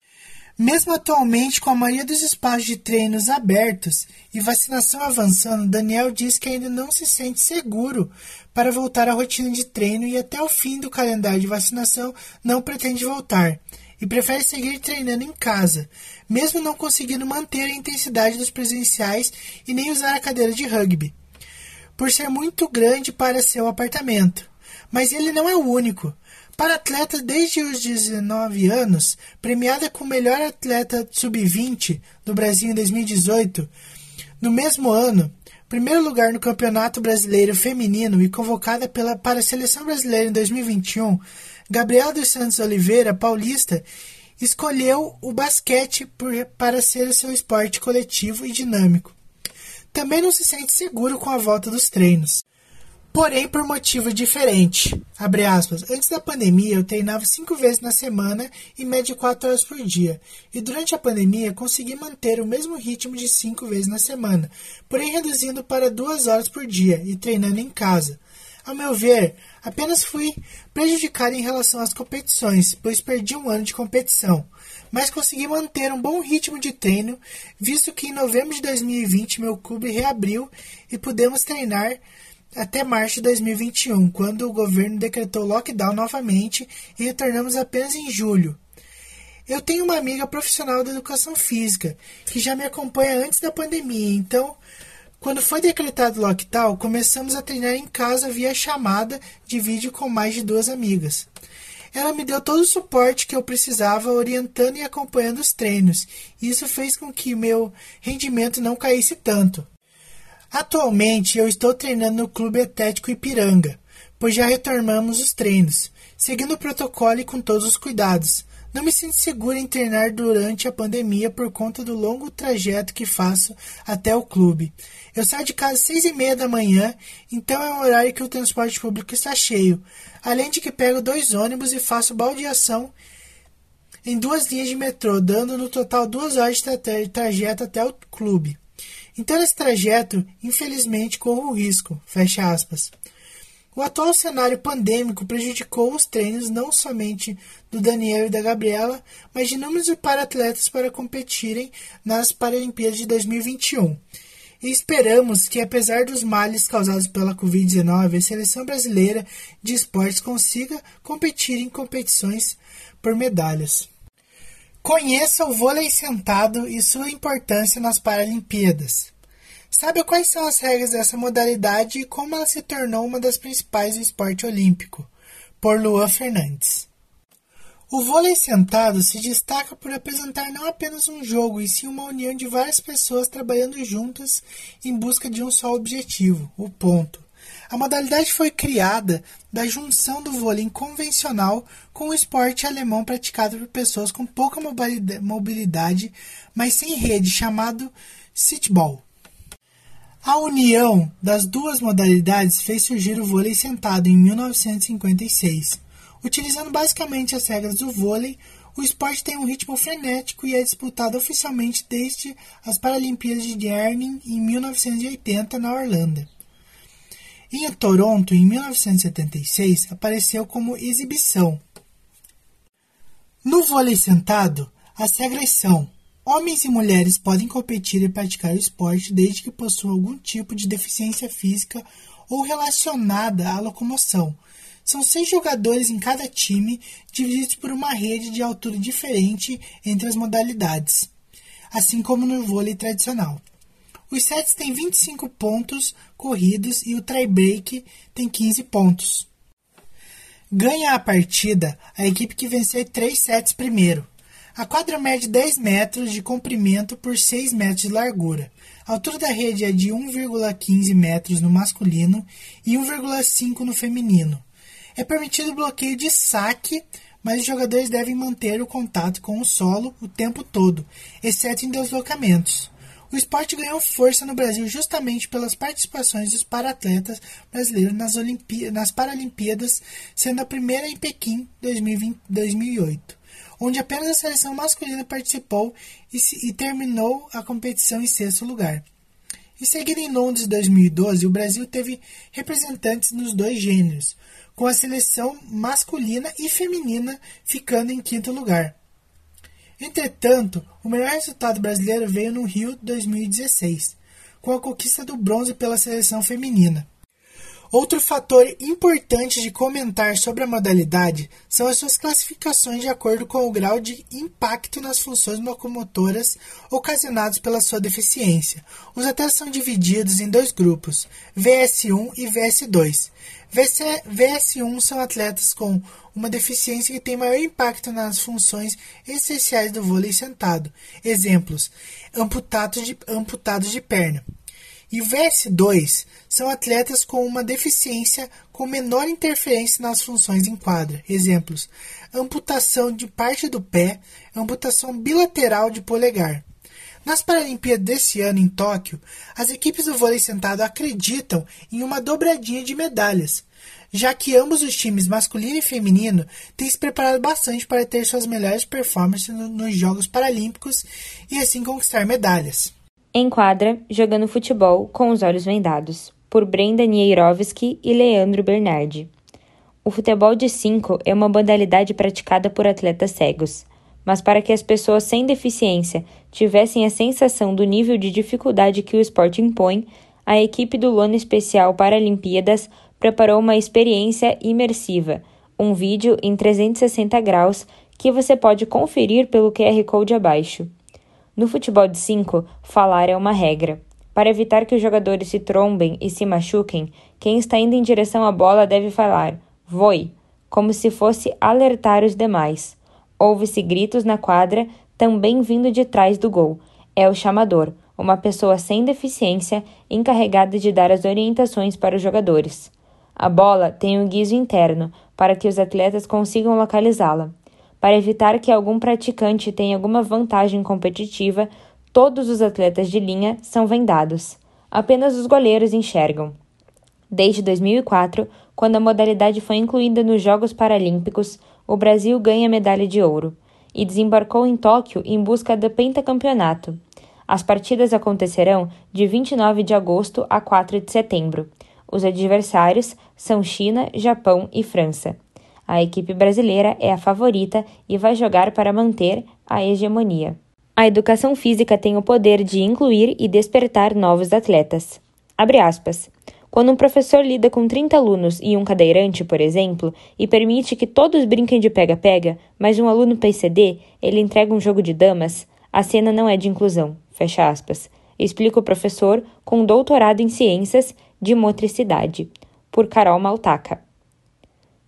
Mesmo atualmente com a maioria dos espaços de treinos abertos e vacinação avançando, Daniel diz que ainda não se sente seguro para voltar à rotina de treino e até o fim do calendário de vacinação não pretende voltar e prefere seguir treinando em casa, mesmo não conseguindo manter a intensidade dos presenciais e nem usar a cadeira de rugby, por ser muito grande para seu apartamento. Mas ele não é o único. Para atletas desde os 19 anos, premiada como melhor atleta sub-20 do Brasil em 2018, no mesmo ano, primeiro lugar no Campeonato Brasileiro Feminino e convocada pela, para a Seleção Brasileira em 2021, Gabriela dos Santos Oliveira, paulista, escolheu o basquete por, para ser o seu esporte coletivo e dinâmico. Também não se sente seguro com a volta dos treinos porém por motivo diferente. Aspas. Antes da pandemia, eu treinava cinco vezes na semana, em média quatro horas por dia. E durante a pandemia, consegui manter o mesmo ritmo de cinco vezes na semana, porém reduzindo para duas horas por dia e treinando em casa. Ao meu ver, apenas fui prejudicado em relação às competições, pois perdi um ano de competição. Mas consegui manter um bom ritmo de treino, visto que em novembro de 2020 meu clube reabriu e pudemos treinar até março de 2021, quando o governo decretou lockdown novamente e retornamos apenas em julho. Eu tenho uma amiga profissional da educação física que já me acompanha antes da pandemia, então, quando foi decretado lockdown, começamos a treinar em casa via chamada de vídeo com mais de duas amigas. Ela me deu todo o suporte que eu precisava, orientando e acompanhando os treinos. Isso fez com que meu rendimento não caísse tanto. Atualmente eu estou treinando no Clube Atlético Ipiranga, pois já retornamos os treinos, seguindo o protocolo e com todos os cuidados. Não me sinto segura em treinar durante a pandemia por conta do longo trajeto que faço até o clube. Eu saio de casa às seis e meia da manhã, então é um horário que o transporte público está cheio. Além de que pego dois ônibus e faço baldeação em duas linhas de metrô, dando no total duas horas de trajeto até o clube. Então, nesse trajeto, infelizmente, corro o risco. Fecha aspas. O atual cenário pandêmico prejudicou os treinos não somente do Daniel e da Gabriela, mas de inúmeros para-atletas para competirem nas Paralimpíadas de 2021. E esperamos que, apesar dos males causados pela Covid-19, a seleção brasileira de esportes consiga competir em competições por medalhas. Conheça o vôlei sentado e sua importância nas Paralimpíadas. Saiba quais são as regras dessa modalidade e como ela se tornou uma das principais do esporte olímpico. Por Luan Fernandes. O vôlei sentado se destaca por apresentar não apenas um jogo, e sim uma união de várias pessoas trabalhando juntas em busca de um só objetivo, o ponto. A modalidade foi criada da junção do vôlei convencional com o esporte alemão praticado por pessoas com pouca mobilidade, mas sem rede, chamado sitball. A união das duas modalidades fez surgir o vôlei sentado em 1956. Utilizando basicamente as regras do vôlei, o esporte tem um ritmo frenético e é disputado oficialmente desde as Paralimpíadas de Erning em 1980 na Orlando. Em Toronto, em 1976, apareceu como exibição. No vôlei sentado, as regras são: homens e mulheres podem competir e praticar o esporte desde que possuam algum tipo de deficiência física ou relacionada à locomoção. São seis jogadores em cada time, divididos por uma rede de altura diferente entre as modalidades, assim como no vôlei tradicional. Os sets têm 25 pontos corridos e o tie-break tem 15 pontos. Ganha a partida a equipe que vencer 3 sets primeiro. A quadra mede 10 metros de comprimento por 6 metros de largura. A altura da rede é de 1,15 metros no masculino e 1,5 no feminino. É permitido o bloqueio de saque, mas os jogadores devem manter o contato com o solo o tempo todo, exceto em deslocamentos. O esporte ganhou força no Brasil justamente pelas participações dos paratletas brasileiros nas, nas Paralimpíadas, sendo a primeira em Pequim 2020, 2008, onde apenas a seleção masculina participou e, se, e terminou a competição em sexto lugar. Em seguida, em Londres 2012, o Brasil teve representantes nos dois gêneros, com a seleção masculina e feminina ficando em quinto lugar. Entretanto, o melhor resultado brasileiro veio no Rio 2016, com a conquista do bronze pela seleção feminina. Outro fator importante de comentar sobre a modalidade são as suas classificações de acordo com o grau de impacto nas funções locomotoras ocasionados pela sua deficiência. Os atletas são divididos em dois grupos, VS1 e VS2. VS1 são atletas com uma deficiência que tem maior impacto nas funções essenciais do vôlei sentado. Exemplos: amputados de, amputados de perna. E VS2 são atletas com uma deficiência com menor interferência nas funções em quadra. Exemplos: amputação de parte do pé, amputação bilateral de polegar. Nas Paralimpíadas desse ano em Tóquio, as equipes do vôlei sentado acreditam em uma dobradinha de medalhas, já que ambos os times, masculino e feminino, têm se preparado bastante para ter suas melhores performances nos Jogos Paralímpicos e assim conquistar medalhas. Em quadra, jogando futebol com os olhos vendados, por Brenda Nierovski e Leandro Bernardi. O futebol de 5 é uma modalidade praticada por atletas cegos, mas para que as pessoas sem deficiência tivessem a sensação do nível de dificuldade que o esporte impõe, a equipe do Lona Especial Paralimpíadas preparou uma experiência imersiva, um vídeo em 360 graus que você pode conferir pelo QR Code abaixo. No futebol de 5, falar é uma regra. Para evitar que os jogadores se trombem e se machuquem, quem está indo em direção à bola deve falar "voi", como se fosse alertar os demais. Ouve-se gritos na quadra, também vindo de trás do gol. É o chamador, uma pessoa sem deficiência encarregada de dar as orientações para os jogadores. A bola tem um guiso interno para que os atletas consigam localizá-la. Para evitar que algum praticante tenha alguma vantagem competitiva, todos os atletas de linha são vendados. Apenas os goleiros enxergam. Desde 2004, quando a modalidade foi incluída nos Jogos Paralímpicos, o Brasil ganha medalha de ouro e desembarcou em Tóquio em busca do pentacampeonato. As partidas acontecerão de 29 de agosto a 4 de setembro. Os adversários são China, Japão e França. A equipe brasileira é a favorita e vai jogar para manter a hegemonia. A educação física tem o poder de incluir e despertar novos atletas. Quando um professor lida com 30 alunos e um cadeirante, por exemplo, e permite que todos brinquem de pega-pega, mas um aluno PCD, ele entrega um jogo de damas, a cena não é de inclusão. Fecha aspas. Explica o professor com doutorado em ciências de motricidade, por Carol Maltaca.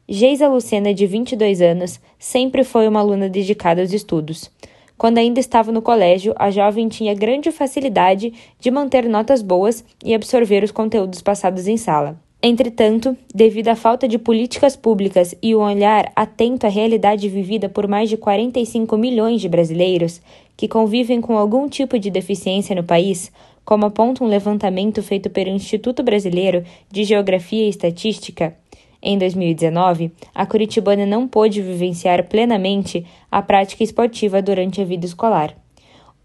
Geisa Lucena, de 22 anos, sempre foi uma aluna dedicada aos estudos. Quando ainda estava no colégio, a jovem tinha grande facilidade de manter notas boas e absorver os conteúdos passados em sala. Entretanto, devido à falta de políticas públicas e o um olhar atento à realidade vivida por mais de 45 milhões de brasileiros que convivem com algum tipo de deficiência no país, como aponta um levantamento feito pelo Instituto Brasileiro de Geografia e Estatística, em 2019, a curitibana não pôde vivenciar plenamente a prática esportiva durante a vida escolar.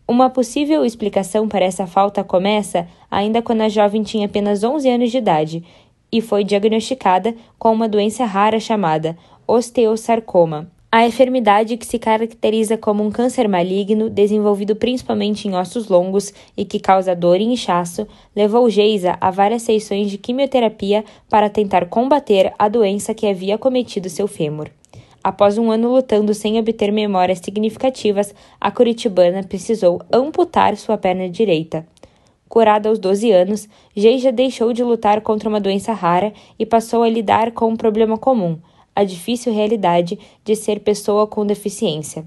Uma possível explicação para essa falta começa ainda quando a jovem tinha apenas 11 anos de idade e foi diagnosticada com uma doença rara chamada osteosarcoma, a enfermidade que se caracteriza como um câncer maligno desenvolvido principalmente em ossos longos e que causa dor e inchaço, levou Geisa a várias sessões de quimioterapia para tentar combater a doença que havia cometido seu fêmur. Após um ano lutando sem obter memórias significativas, a curitibana precisou amputar sua perna direita. Curada aos 12 anos, Geisa deixou de lutar contra uma doença rara e passou a lidar com um problema comum – a difícil realidade de ser pessoa com deficiência,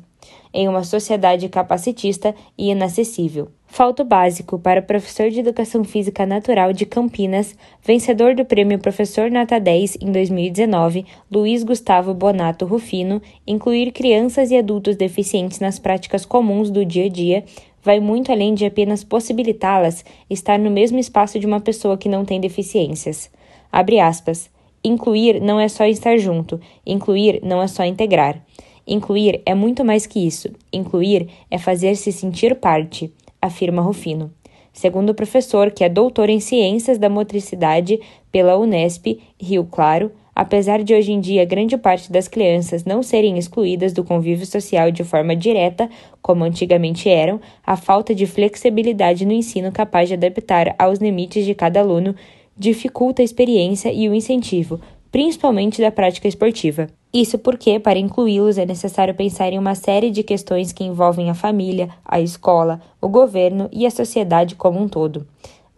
em uma sociedade capacitista e inacessível. Falto básico para o professor de Educação Física Natural de Campinas, vencedor do prêmio Professor Nota 10 em 2019, Luiz Gustavo Bonato Rufino, incluir crianças e adultos deficientes nas práticas comuns do dia a dia vai muito além de apenas possibilitá-las estar no mesmo espaço de uma pessoa que não tem deficiências. Abre aspas. Incluir não é só estar junto, incluir não é só integrar. Incluir é muito mais que isso. Incluir é fazer-se sentir parte, afirma Rufino. Segundo o professor, que é doutor em Ciências da Motricidade pela Unesp, Rio Claro, apesar de hoje em dia grande parte das crianças não serem excluídas do convívio social de forma direta, como antigamente eram, a falta de flexibilidade no ensino capaz de adaptar aos limites de cada aluno dificulta a experiência e o incentivo, principalmente da prática esportiva. Isso porque, para incluí-los, é necessário pensar em uma série de questões que envolvem a família, a escola, o governo e a sociedade como um todo.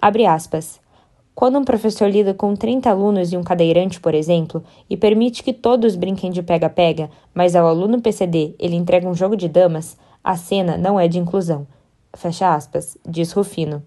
Abre aspas. Quando um professor lida com 30 alunos e um cadeirante, por exemplo, e permite que todos brinquem de pega-pega, mas ao aluno PCD ele entrega um jogo de damas, a cena não é de inclusão. Fecha aspas, diz Rufino.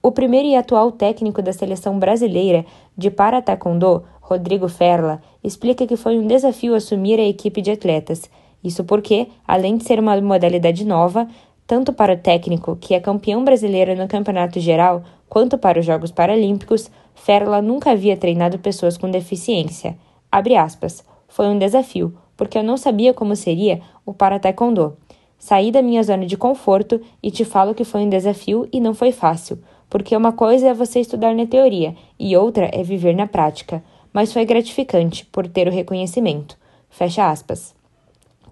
O primeiro e atual técnico da seleção brasileira de para taekwondo, Rodrigo Ferla, explica que foi um desafio assumir a equipe de atletas. Isso porque, além de ser uma modalidade nova, tanto para o técnico, que é campeão brasileiro no campeonato geral, quanto para os Jogos Paralímpicos, Ferla nunca havia treinado pessoas com deficiência. Aspas. Foi um desafio, porque eu não sabia como seria o para taekwondo. Saí da minha zona de conforto e te falo que foi um desafio e não foi fácil, porque uma coisa é você estudar na teoria e outra é viver na prática, mas foi gratificante por ter o reconhecimento. Fecha aspas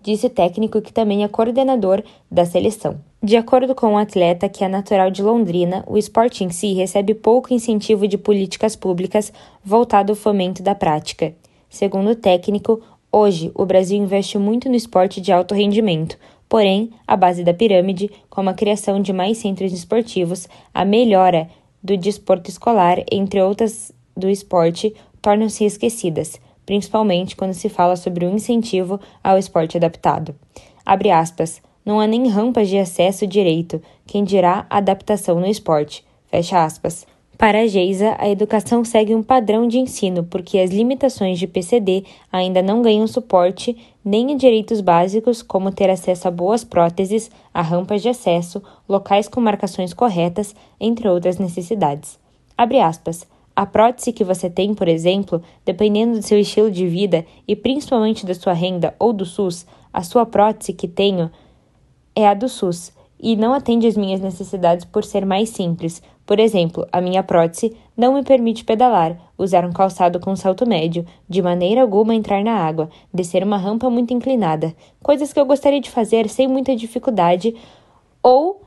disse o técnico que também é coordenador da seleção. De acordo com o atleta, que é natural de Londrina, o esporte em si recebe pouco incentivo de políticas públicas voltado ao fomento da prática. Segundo o técnico, hoje o Brasil investe muito no esporte de alto rendimento, porém, a base da pirâmide, como a criação de mais centros esportivos, a melhora do desporto escolar, entre outras do esporte, tornam-se esquecidas principalmente quando se fala sobre o incentivo ao esporte adaptado. Abre aspas, não há nem rampas de acesso direito, quem dirá adaptação no esporte. Fecha aspas. Para a Geisa, a educação segue um padrão de ensino porque as limitações de PCD ainda não ganham suporte nem em direitos básicos como ter acesso a boas próteses, a rampas de acesso, locais com marcações corretas, entre outras necessidades. Abre aspas. A prótese que você tem, por exemplo, dependendo do seu estilo de vida e principalmente da sua renda ou do SUS, a sua prótese que tenho é a do SUS e não atende às minhas necessidades por ser mais simples. Por exemplo, a minha prótese não me permite pedalar, usar um calçado com salto médio, de maneira alguma entrar na água, descer uma rampa muito inclinada, coisas que eu gostaria de fazer sem muita dificuldade ou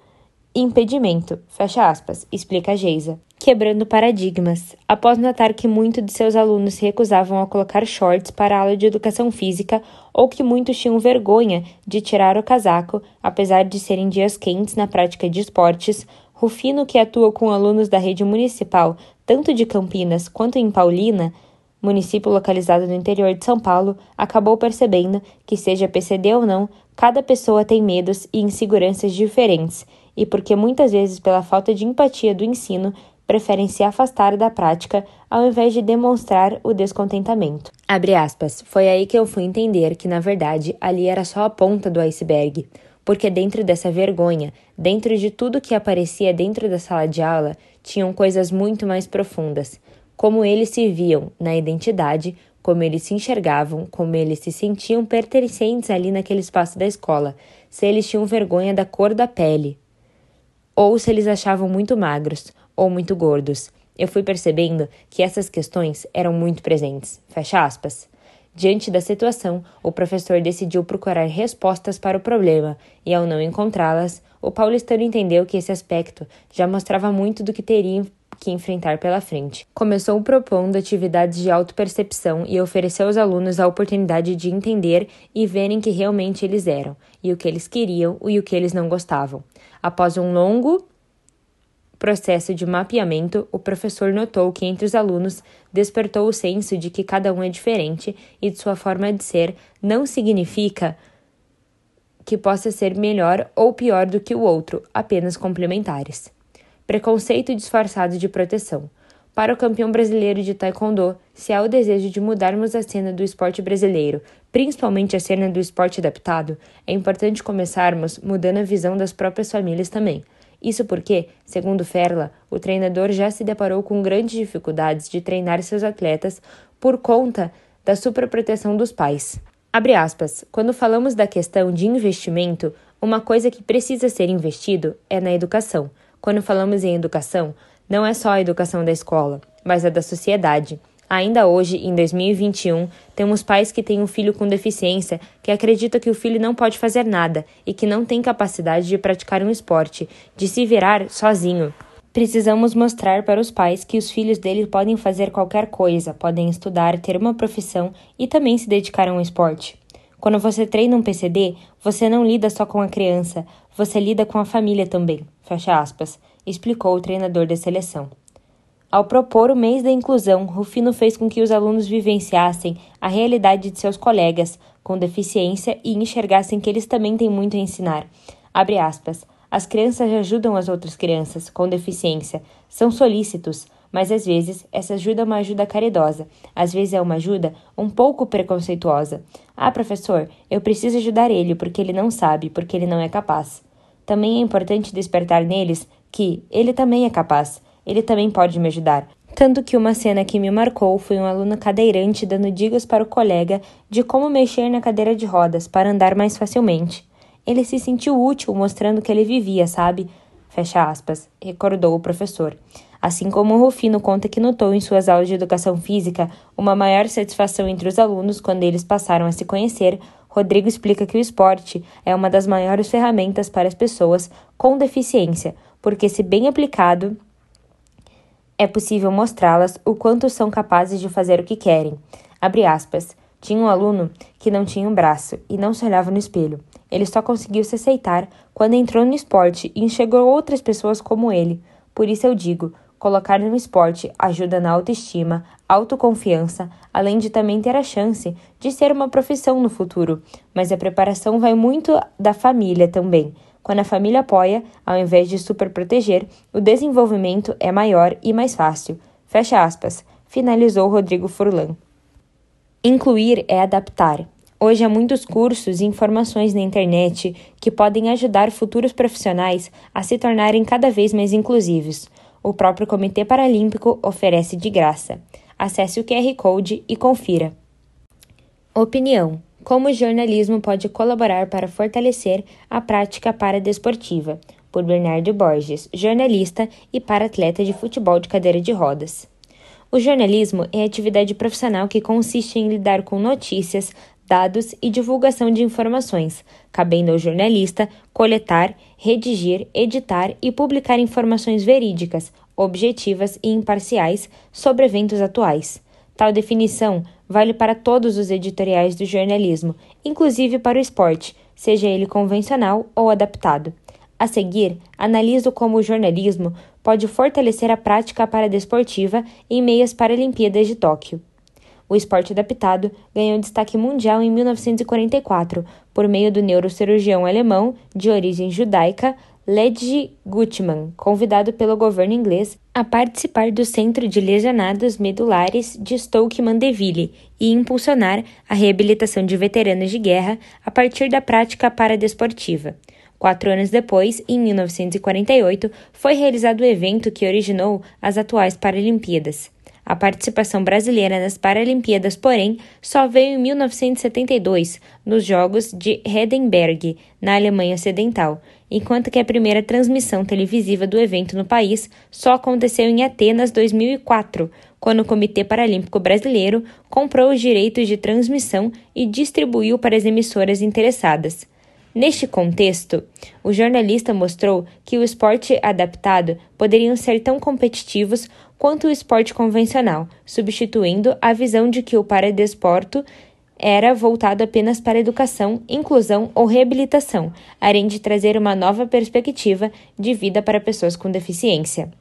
impedimento, fecha aspas, explica a Geisa quebrando paradigmas. Após notar que muitos de seus alunos se recusavam a colocar shorts para a aula de educação física ou que muitos tinham vergonha de tirar o casaco, apesar de serem dias quentes na prática de esportes, Rufino, que atua com alunos da rede municipal, tanto de Campinas quanto em Paulina, município localizado no interior de São Paulo, acabou percebendo que, seja PCD ou não, cada pessoa tem medos e inseguranças diferentes, e porque muitas vezes, pela falta de empatia do ensino, preferem se afastar da prática ao invés de demonstrar o descontentamento. Abre aspas. Foi aí que eu fui entender que, na verdade, ali era só a ponta do iceberg. Porque dentro dessa vergonha, dentro de tudo que aparecia dentro da sala de aula, tinham coisas muito mais profundas. Como eles se viam na identidade, como eles se enxergavam, como eles se sentiam pertencentes ali naquele espaço da escola, se eles tinham vergonha da cor da pele, ou se eles achavam muito magros, ou muito gordos. Eu fui percebendo que essas questões eram muito presentes. Fecha aspas. Diante da situação, o professor decidiu procurar respostas para o problema, e ao não encontrá-las, o paulistano entendeu que esse aspecto já mostrava muito do que teria que enfrentar pela frente. Começou propondo atividades de autopercepção e ofereceu aos alunos a oportunidade de entender e verem que realmente eles eram, e o que eles queriam e o que eles não gostavam. Após um longo processo de mapeamento, o professor notou que entre os alunos despertou o senso de que cada um é diferente e de sua forma de ser não significa que possa ser melhor ou pior do que o outro, apenas complementares. Preconceito disfarçado de proteção. Para o campeão brasileiro de taekwondo, se há o desejo de mudarmos a cena do esporte brasileiro, principalmente a cena do esporte adaptado, é importante começarmos mudando a visão das próprias famílias também. Isso porque, segundo Ferla, o treinador já se deparou com grandes dificuldades de treinar seus atletas por conta da superproteção dos pais. Abre aspas. Quando falamos da questão de investimento, uma coisa que precisa ser investido é na educação. Quando falamos em educação, não é só a educação da escola, mas a da sociedade. Ainda hoje, em 2021, temos pais que têm um filho com deficiência que acreditam que o filho não pode fazer nada e que não tem capacidade de praticar um esporte, de se virar sozinho. Precisamos mostrar para os pais que os filhos deles podem fazer qualquer coisa, podem estudar, ter uma profissão e também se dedicar a um esporte. Quando você treina um PCD, você não lida só com a criança, você lida com a família também. Fecha aspas, explicou o treinador da seleção. Ao propor o mês da inclusão, Rufino fez com que os alunos vivenciassem a realidade de seus colegas com deficiência e enxergassem que eles também têm muito a ensinar. Abre aspas. As crianças ajudam as outras crianças com deficiência, são solícitos, mas às vezes essa ajuda é uma ajuda caridosa, às vezes é uma ajuda um pouco preconceituosa. Ah, professor, eu preciso ajudar ele porque ele não sabe, porque ele não é capaz. Também é importante despertar neles que ele também é capaz ele também pode me ajudar. Tanto que uma cena que me marcou foi um aluno cadeirante dando dicas para o colega de como mexer na cadeira de rodas para andar mais facilmente. Ele se sentiu útil mostrando que ele vivia, sabe? Fecha aspas, recordou o professor. Assim como o Rufino conta que notou em suas aulas de educação física uma maior satisfação entre os alunos quando eles passaram a se conhecer, Rodrigo explica que o esporte é uma das maiores ferramentas para as pessoas com deficiência, porque, se bem aplicado, é possível mostrá-las o quanto são capazes de fazer o que querem. Abre aspas. Tinha um aluno que não tinha um braço e não se olhava no espelho. Ele só conseguiu se aceitar quando entrou no esporte e enxergou outras pessoas como ele. Por isso eu digo, colocar no esporte ajuda na autoestima, autoconfiança, além de também ter a chance de ser uma profissão no futuro. Mas a preparação vai muito da família também. Quando a família apoia, ao invés de superproteger, o desenvolvimento é maior e mais fácil. Fecha aspas, finalizou Rodrigo Furlan. Incluir é adaptar. Hoje há muitos cursos e informações na internet que podem ajudar futuros profissionais a se tornarem cada vez mais inclusivos. O próprio Comitê Paralímpico oferece de graça. Acesse o QR Code e confira. Opinião: como o jornalismo pode colaborar para fortalecer a prática paradesportiva, por Bernardo Borges, jornalista e para-atleta de futebol de cadeira de rodas. O jornalismo é atividade profissional que consiste em lidar com notícias, dados e divulgação de informações, cabendo ao jornalista coletar, redigir, editar e publicar informações verídicas, objetivas e imparciais sobre eventos atuais. Tal definição vale para todos os editoriais do jornalismo, inclusive para o esporte, seja ele convencional ou adaptado. A seguir, analiso como o jornalismo pode fortalecer a prática paradesportiva em meias Paralimpíadas de Tóquio. O esporte adaptado ganhou destaque mundial em 1944 por meio do neurocirurgião alemão de origem judaica Ledge Gutmann, convidado pelo governo inglês a participar do Centro de Lesionados Medulares de Stoke Mandeville e impulsionar a reabilitação de veteranos de guerra a partir da prática paradesportiva. Quatro anos depois, em 1948, foi realizado o evento que originou as atuais Paralimpíadas. A participação brasileira nas Paralimpíadas, porém, só veio em 1972, nos Jogos de Hedenberg, na Alemanha Ocidental, enquanto que a primeira transmissão televisiva do evento no país só aconteceu em Atenas 2004, quando o Comitê Paralímpico Brasileiro comprou os direitos de transmissão e distribuiu para as emissoras interessadas. Neste contexto, o jornalista mostrou que o esporte adaptado poderiam ser tão competitivos quanto o esporte convencional, substituindo a visão de que o paradesporto era voltado apenas para educação, inclusão ou reabilitação, além de trazer uma nova perspectiva de vida para pessoas com deficiência.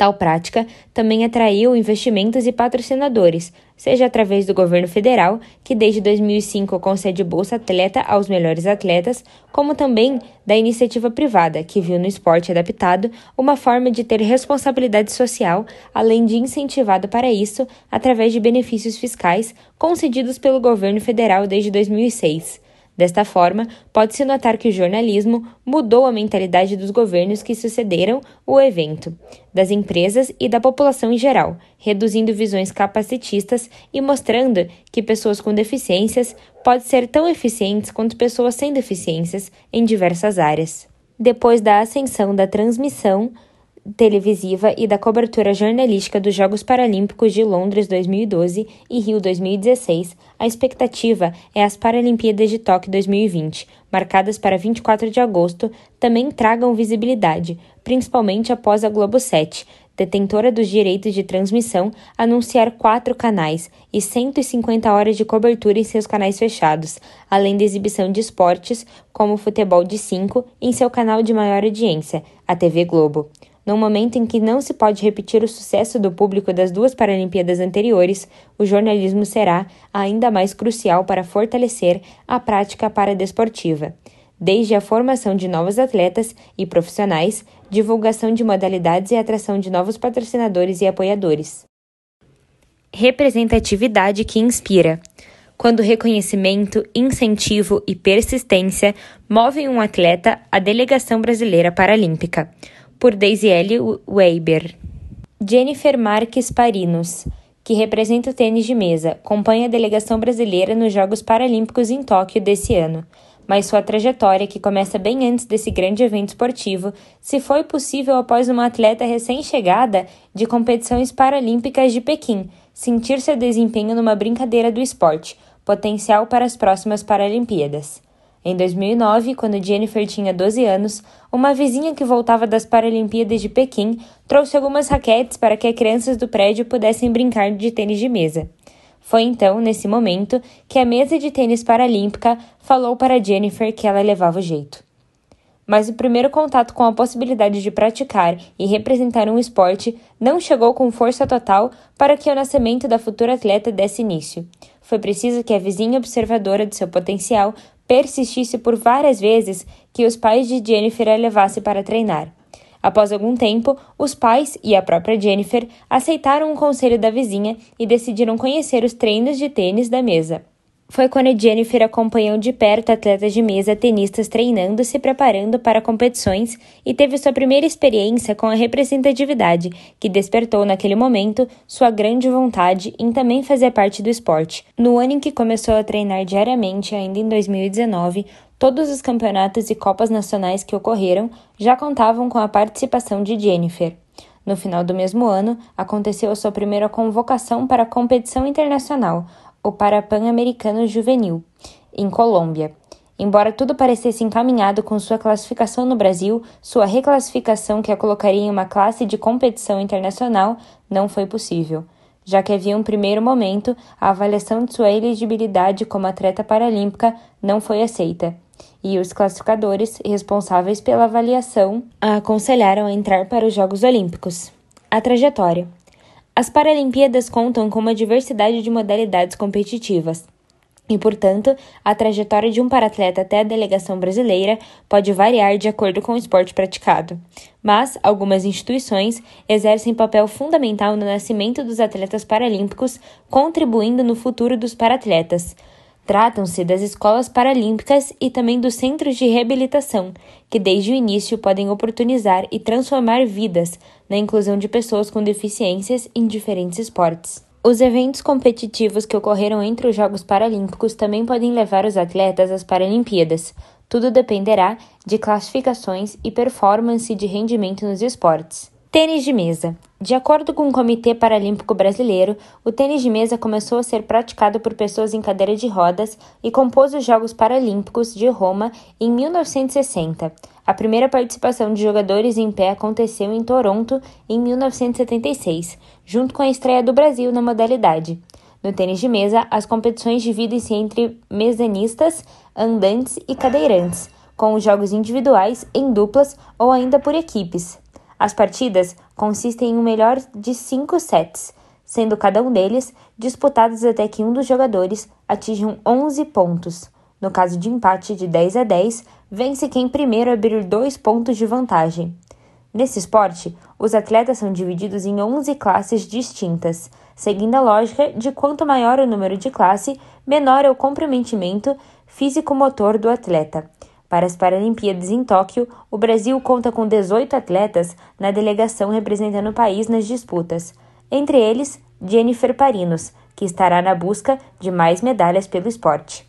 Tal prática também atraiu investimentos e patrocinadores, seja através do governo federal, que desde 2005 concede Bolsa Atleta aos melhores atletas, como também da iniciativa privada, que viu no esporte adaptado uma forma de ter responsabilidade social, além de incentivado para isso através de benefícios fiscais concedidos pelo governo federal desde 2006. Desta forma, pode-se notar que o jornalismo mudou a mentalidade dos governos que sucederam o evento, das empresas e da população em geral, reduzindo visões capacitistas e mostrando que pessoas com deficiências podem ser tão eficientes quanto pessoas sem deficiências em diversas áreas. Depois da ascensão da transmissão, televisiva e da cobertura jornalística dos Jogos Paralímpicos de Londres 2012 e Rio 2016, a expectativa é as Paralimpíadas de Tóquio 2020, marcadas para 24 de agosto, também tragam visibilidade, principalmente após a Globo 7, detentora dos direitos de transmissão, anunciar quatro canais e 150 horas de cobertura em seus canais fechados, além da exibição de esportes, como futebol de 5, em seu canal de maior audiência, a TV Globo. No momento em que não se pode repetir o sucesso do público das duas Paralimpíadas anteriores, o jornalismo será ainda mais crucial para fortalecer a prática paradesportiva. Desde a formação de novos atletas e profissionais, divulgação de modalidades e atração de novos patrocinadores e apoiadores. Representatividade que inspira. Quando reconhecimento, incentivo e persistência movem um atleta à delegação brasileira paralímpica por Daisy L. Weber. Jennifer Marques Parinos, que representa o tênis de mesa, acompanha a delegação brasileira nos Jogos Paralímpicos em Tóquio desse ano, mas sua trajetória, que começa bem antes desse grande evento esportivo, se foi possível após uma atleta recém-chegada de competições paralímpicas de Pequim sentir seu desempenho numa brincadeira do esporte, potencial para as próximas Paralimpíadas. Em 2009, quando Jennifer tinha 12 anos, uma vizinha que voltava das Paralimpíadas de Pequim trouxe algumas raquetes para que as crianças do prédio pudessem brincar de tênis de mesa. Foi então, nesse momento, que a mesa de tênis paralímpica falou para Jennifer que ela levava o jeito. Mas o primeiro contato com a possibilidade de praticar e representar um esporte não chegou com força total para que o nascimento da futura atleta desse início. Foi preciso que a vizinha observadora de seu potencial persistisse por várias vezes que os pais de Jennifer a levassem para treinar. Após algum tempo, os pais e a própria Jennifer aceitaram o conselho da vizinha e decidiram conhecer os treinos de tênis da mesa. Foi quando Jennifer acompanhou de perto atletas de mesa tenistas treinando, se preparando para competições e teve sua primeira experiência com a representatividade, que despertou naquele momento sua grande vontade em também fazer parte do esporte. No ano em que começou a treinar diariamente, ainda em 2019, todos os campeonatos e copas nacionais que ocorreram já contavam com a participação de Jennifer. No final do mesmo ano, aconteceu a sua primeira convocação para a competição internacional, o Parapan-Americano Juvenil, em Colômbia. Embora tudo parecesse encaminhado com sua classificação no Brasil, sua reclassificação que a colocaria em uma classe de competição internacional não foi possível, já que havia um primeiro momento a avaliação de sua elegibilidade como atleta paralímpica não foi aceita, e os classificadores responsáveis pela avaliação a aconselharam a entrar para os Jogos Olímpicos. A trajetória. As Paralimpíadas contam com uma diversidade de modalidades competitivas. E, portanto, a trajetória de um paratleta até a delegação brasileira pode variar de acordo com o esporte praticado. Mas algumas instituições exercem papel fundamental no nascimento dos atletas paralímpicos, contribuindo no futuro dos paratletas. Tratam-se das escolas paralímpicas e também dos centros de reabilitação, que desde o início podem oportunizar e transformar vidas na inclusão de pessoas com deficiências em diferentes esportes. Os eventos competitivos que ocorreram entre os Jogos Paralímpicos também podem levar os atletas às Paralimpíadas. Tudo dependerá de classificações e performance de rendimento nos esportes. Tênis de mesa. De acordo com o Comitê Paralímpico Brasileiro, o tênis de mesa começou a ser praticado por pessoas em cadeira de rodas e compôs os Jogos Paralímpicos de Roma em 1960. A primeira participação de jogadores em pé aconteceu em Toronto em 1976, junto com a estreia do Brasil na modalidade. No tênis de mesa, as competições dividem-se entre mesanistas, andantes e cadeirantes, com os jogos individuais, em duplas ou ainda por equipes. As partidas consistem em um melhor de cinco sets, sendo cada um deles disputados até que um dos jogadores atinja 11 pontos. No caso de empate de 10 a 10, vence quem primeiro abrir dois pontos de vantagem. Nesse esporte, os atletas são divididos em 11 classes distintas, seguindo a lógica de quanto maior o número de classe, menor é o comprometimento físico-motor do atleta. Para as Paralimpíadas em Tóquio, o Brasil conta com 18 atletas na delegação representando o país nas disputas, entre eles Jennifer Parinos, que estará na busca de mais medalhas pelo esporte.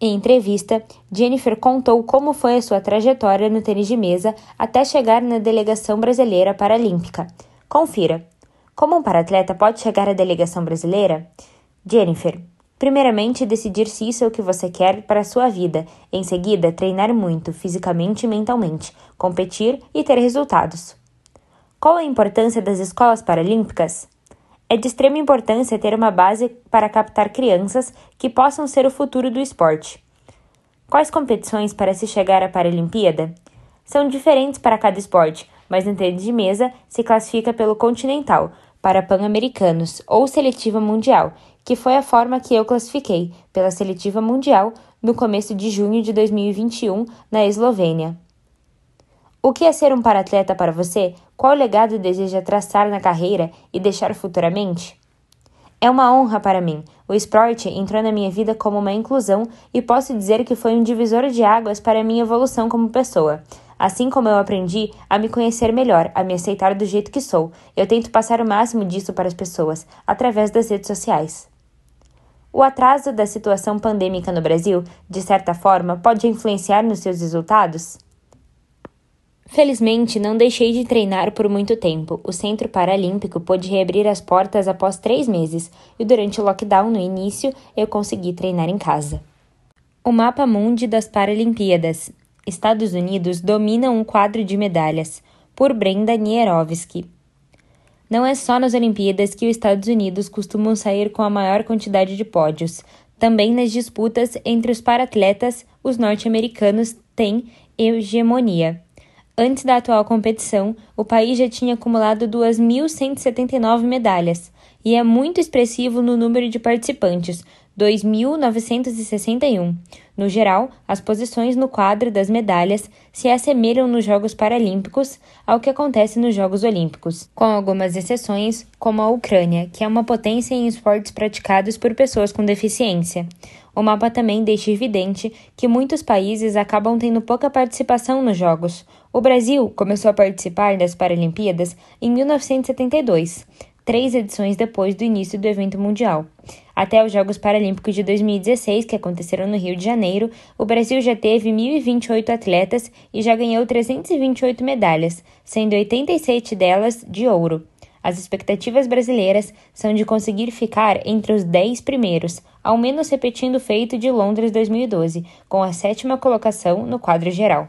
Em entrevista, Jennifer contou como foi a sua trajetória no tênis de mesa até chegar na delegação brasileira paralímpica. Confira. Como um paratleta pode chegar à delegação brasileira? Jennifer, Primeiramente, decidir se isso é o que você quer para a sua vida. Em seguida, treinar muito, fisicamente e mentalmente, competir e ter resultados. Qual a importância das escolas paralímpicas? É de extrema importância ter uma base para captar crianças que possam ser o futuro do esporte. Quais competições para se chegar à Paralimpíada? São diferentes para cada esporte, mas no tênis de mesa se classifica pelo continental, para Pan-Americanos ou Seletiva Mundial, que foi a forma que eu classifiquei pela Seletiva Mundial no começo de junho de 2021 na Eslovênia. O que é ser um paratleta para você? Qual legado deseja traçar na carreira e deixar futuramente? É uma honra para mim. O esporte entrou na minha vida como uma inclusão e posso dizer que foi um divisor de águas para a minha evolução como pessoa. Assim como eu aprendi a me conhecer melhor, a me aceitar do jeito que sou, eu tento passar o máximo disso para as pessoas, através das redes sociais. O atraso da situação pandêmica no Brasil, de certa forma, pode influenciar nos seus resultados? Felizmente, não deixei de treinar por muito tempo. O Centro Paralímpico pôde reabrir as portas após três meses e, durante o lockdown no início, eu consegui treinar em casa. O mapa mundi das Paralimpíadas. Estados Unidos dominam um quadro de medalhas, por Brenda Nierovski. Não é só nas Olimpíadas que os Estados Unidos costumam sair com a maior quantidade de pódios. Também nas disputas entre os paratletas, os norte-americanos têm hegemonia. Antes da atual competição, o país já tinha acumulado 2.179 medalhas, e é muito expressivo no número de participantes, 2.961. No geral, as posições no quadro das medalhas se assemelham nos Jogos Paralímpicos ao que acontece nos Jogos Olímpicos, com algumas exceções, como a Ucrânia, que é uma potência em esportes praticados por pessoas com deficiência. O mapa também deixa evidente que muitos países acabam tendo pouca participação nos Jogos. O Brasil começou a participar das Paralimpíadas em 1972 três edições depois do início do evento mundial. Até os Jogos Paralímpicos de 2016, que aconteceram no Rio de Janeiro, o Brasil já teve 1.028 atletas e já ganhou 328 medalhas, sendo 87 delas de ouro. As expectativas brasileiras são de conseguir ficar entre os 10 primeiros, ao menos repetindo o feito de Londres 2012, com a sétima colocação no quadro geral.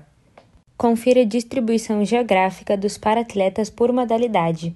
Confira a distribuição geográfica dos paratletas por modalidade.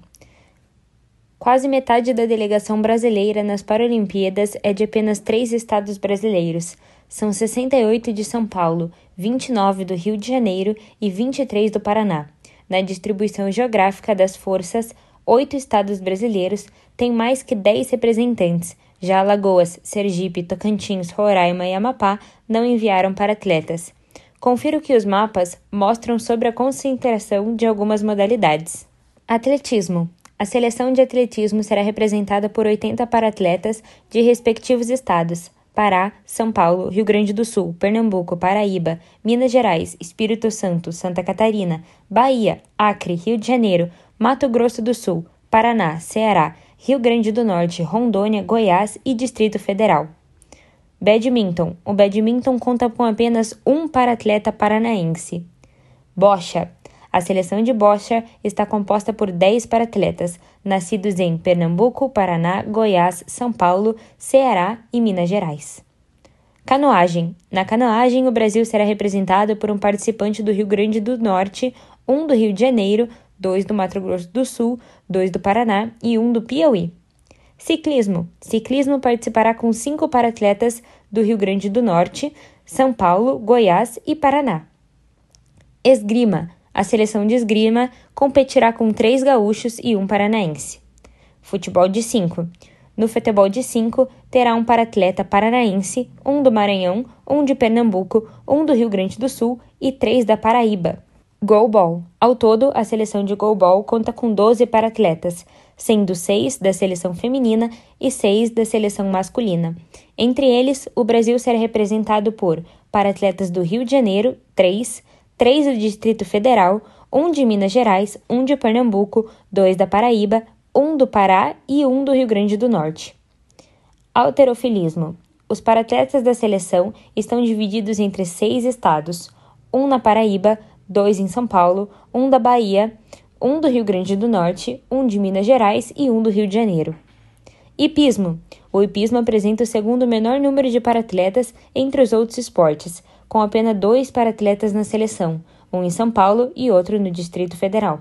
Quase metade da delegação brasileira nas Paralimpíadas é de apenas três estados brasileiros. São 68 de São Paulo, 29 do Rio de Janeiro e 23 do Paraná. Na distribuição geográfica das forças, oito estados brasileiros têm mais que 10 representantes. Já Alagoas, Sergipe, Tocantins, Roraima e Amapá não enviaram para atletas. Confira o que os mapas mostram sobre a concentração de algumas modalidades. Atletismo. A seleção de atletismo será representada por 80 paratletas de respectivos estados: Pará, São Paulo, Rio Grande do Sul, Pernambuco, Paraíba, Minas Gerais, Espírito Santo, Santa Catarina, Bahia, Acre, Rio de Janeiro, Mato Grosso do Sul, Paraná, Ceará, Rio Grande do Norte, Rondônia, Goiás e Distrito Federal. Badminton. O badminton conta com apenas um paratleta paranaense. Bocha. A seleção de bocha está composta por 10 paratletas, nascidos em Pernambuco, Paraná, Goiás, São Paulo, Ceará e Minas Gerais. Canoagem. Na canoagem, o Brasil será representado por um participante do Rio Grande do Norte, um do Rio de Janeiro, dois do Mato Grosso do Sul, dois do Paraná e um do Piauí. Ciclismo. Ciclismo participará com cinco paratletas do Rio Grande do Norte, São Paulo, Goiás e Paraná. Esgrima. A seleção de esgrima competirá com três gaúchos e um paranaense. Futebol de 5. No futebol de 5, terá um paratleta paranaense, um do Maranhão, um de Pernambuco, um do Rio Grande do Sul e três da Paraíba. Goalball. Ao todo, a seleção de goalball conta com 12 para-atletas, sendo 6 da seleção feminina e 6 da seleção masculina. Entre eles, o Brasil será representado por para-atletas do Rio de Janeiro, 3, 3 do Distrito Federal, 1 de Minas Gerais, 1 de Pernambuco, 2 da Paraíba, 1 do Pará e 1 do Rio Grande do Norte. Alterofilismo. Os paratletas da seleção estão divididos entre seis estados: um na Paraíba, dois em São Paulo, um da Bahia, um do Rio Grande do Norte, um de Minas Gerais e um do Rio de Janeiro. Hipismo. O hipismo apresenta o segundo menor número de paratletas entre os outros esportes, com apenas dois paratletas na seleção, um em São Paulo e outro no Distrito Federal.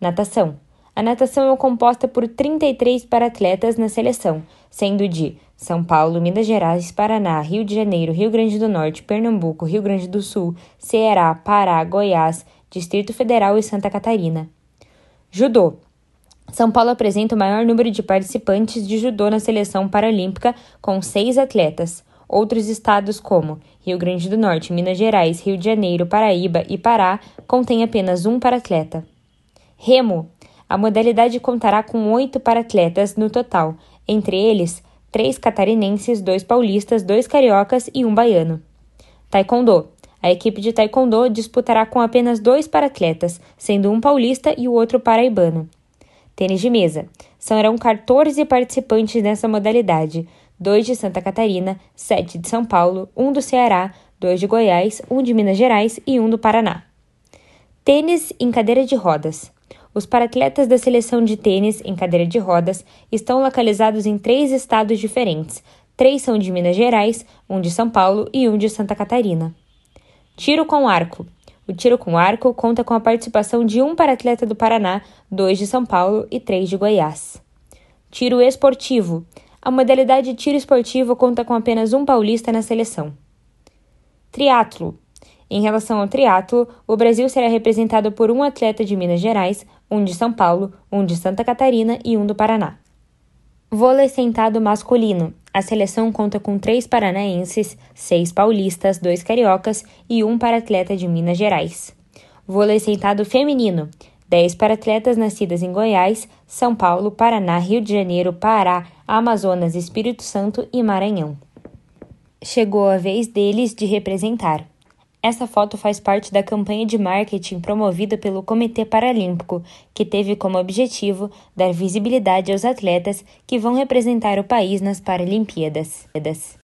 Natação. A natação é composta por 33 paratletas na seleção, sendo de São Paulo, Minas Gerais, Paraná, Rio de Janeiro, Rio Grande do Norte, Pernambuco, Rio Grande do Sul, Ceará, Pará, Goiás, Distrito Federal e Santa Catarina. Judô. São Paulo apresenta o maior número de participantes de judô na seleção paralímpica, com seis atletas. Outros estados, como Rio Grande do Norte, Minas Gerais, Rio de Janeiro, Paraíba e Pará, contêm apenas um para-atleta. Remo. A modalidade contará com oito para-atletas no total, entre eles três catarinenses, dois paulistas, dois cariocas e um baiano. Taekwondo. A equipe de Taekwondo disputará com apenas dois para-atletas, sendo um paulista e o outro paraibano. Tênis de mesa. Serão 14 participantes nessa modalidade, dois de Santa Catarina, sete de São Paulo, um do Ceará, dois de Goiás, um de Minas Gerais e um do Paraná. Tênis em cadeira de rodas. Os paratletas da seleção de tênis em cadeira de rodas estão localizados em três estados diferentes. Três são de Minas Gerais, um de São Paulo e um de Santa Catarina. Tiro com arco. O tiro com arco conta com a participação de um paratleta do Paraná, dois de São Paulo e três de Goiás. Tiro esportivo. A modalidade tiro esportivo conta com apenas um paulista na seleção. Triatlo. Em relação ao triatlo, o Brasil será representado por um atleta de Minas Gerais, um de São Paulo, um de Santa Catarina e um do Paraná. Vôlei sentado masculino. A seleção conta com três paranaenses, seis paulistas, dois cariocas e um para-atleta de Minas Gerais. Vôlei sentado feminino. Dez para-atletas nascidas em Goiás, São Paulo, Paraná, Rio de Janeiro, Pará, Amazonas, Espírito Santo e Maranhão. Chegou a vez deles de representar. Essa foto faz parte da campanha de marketing promovida pelo Comitê Paralímpico, que teve como objetivo dar visibilidade aos atletas que vão representar o país nas Paralimpíadas.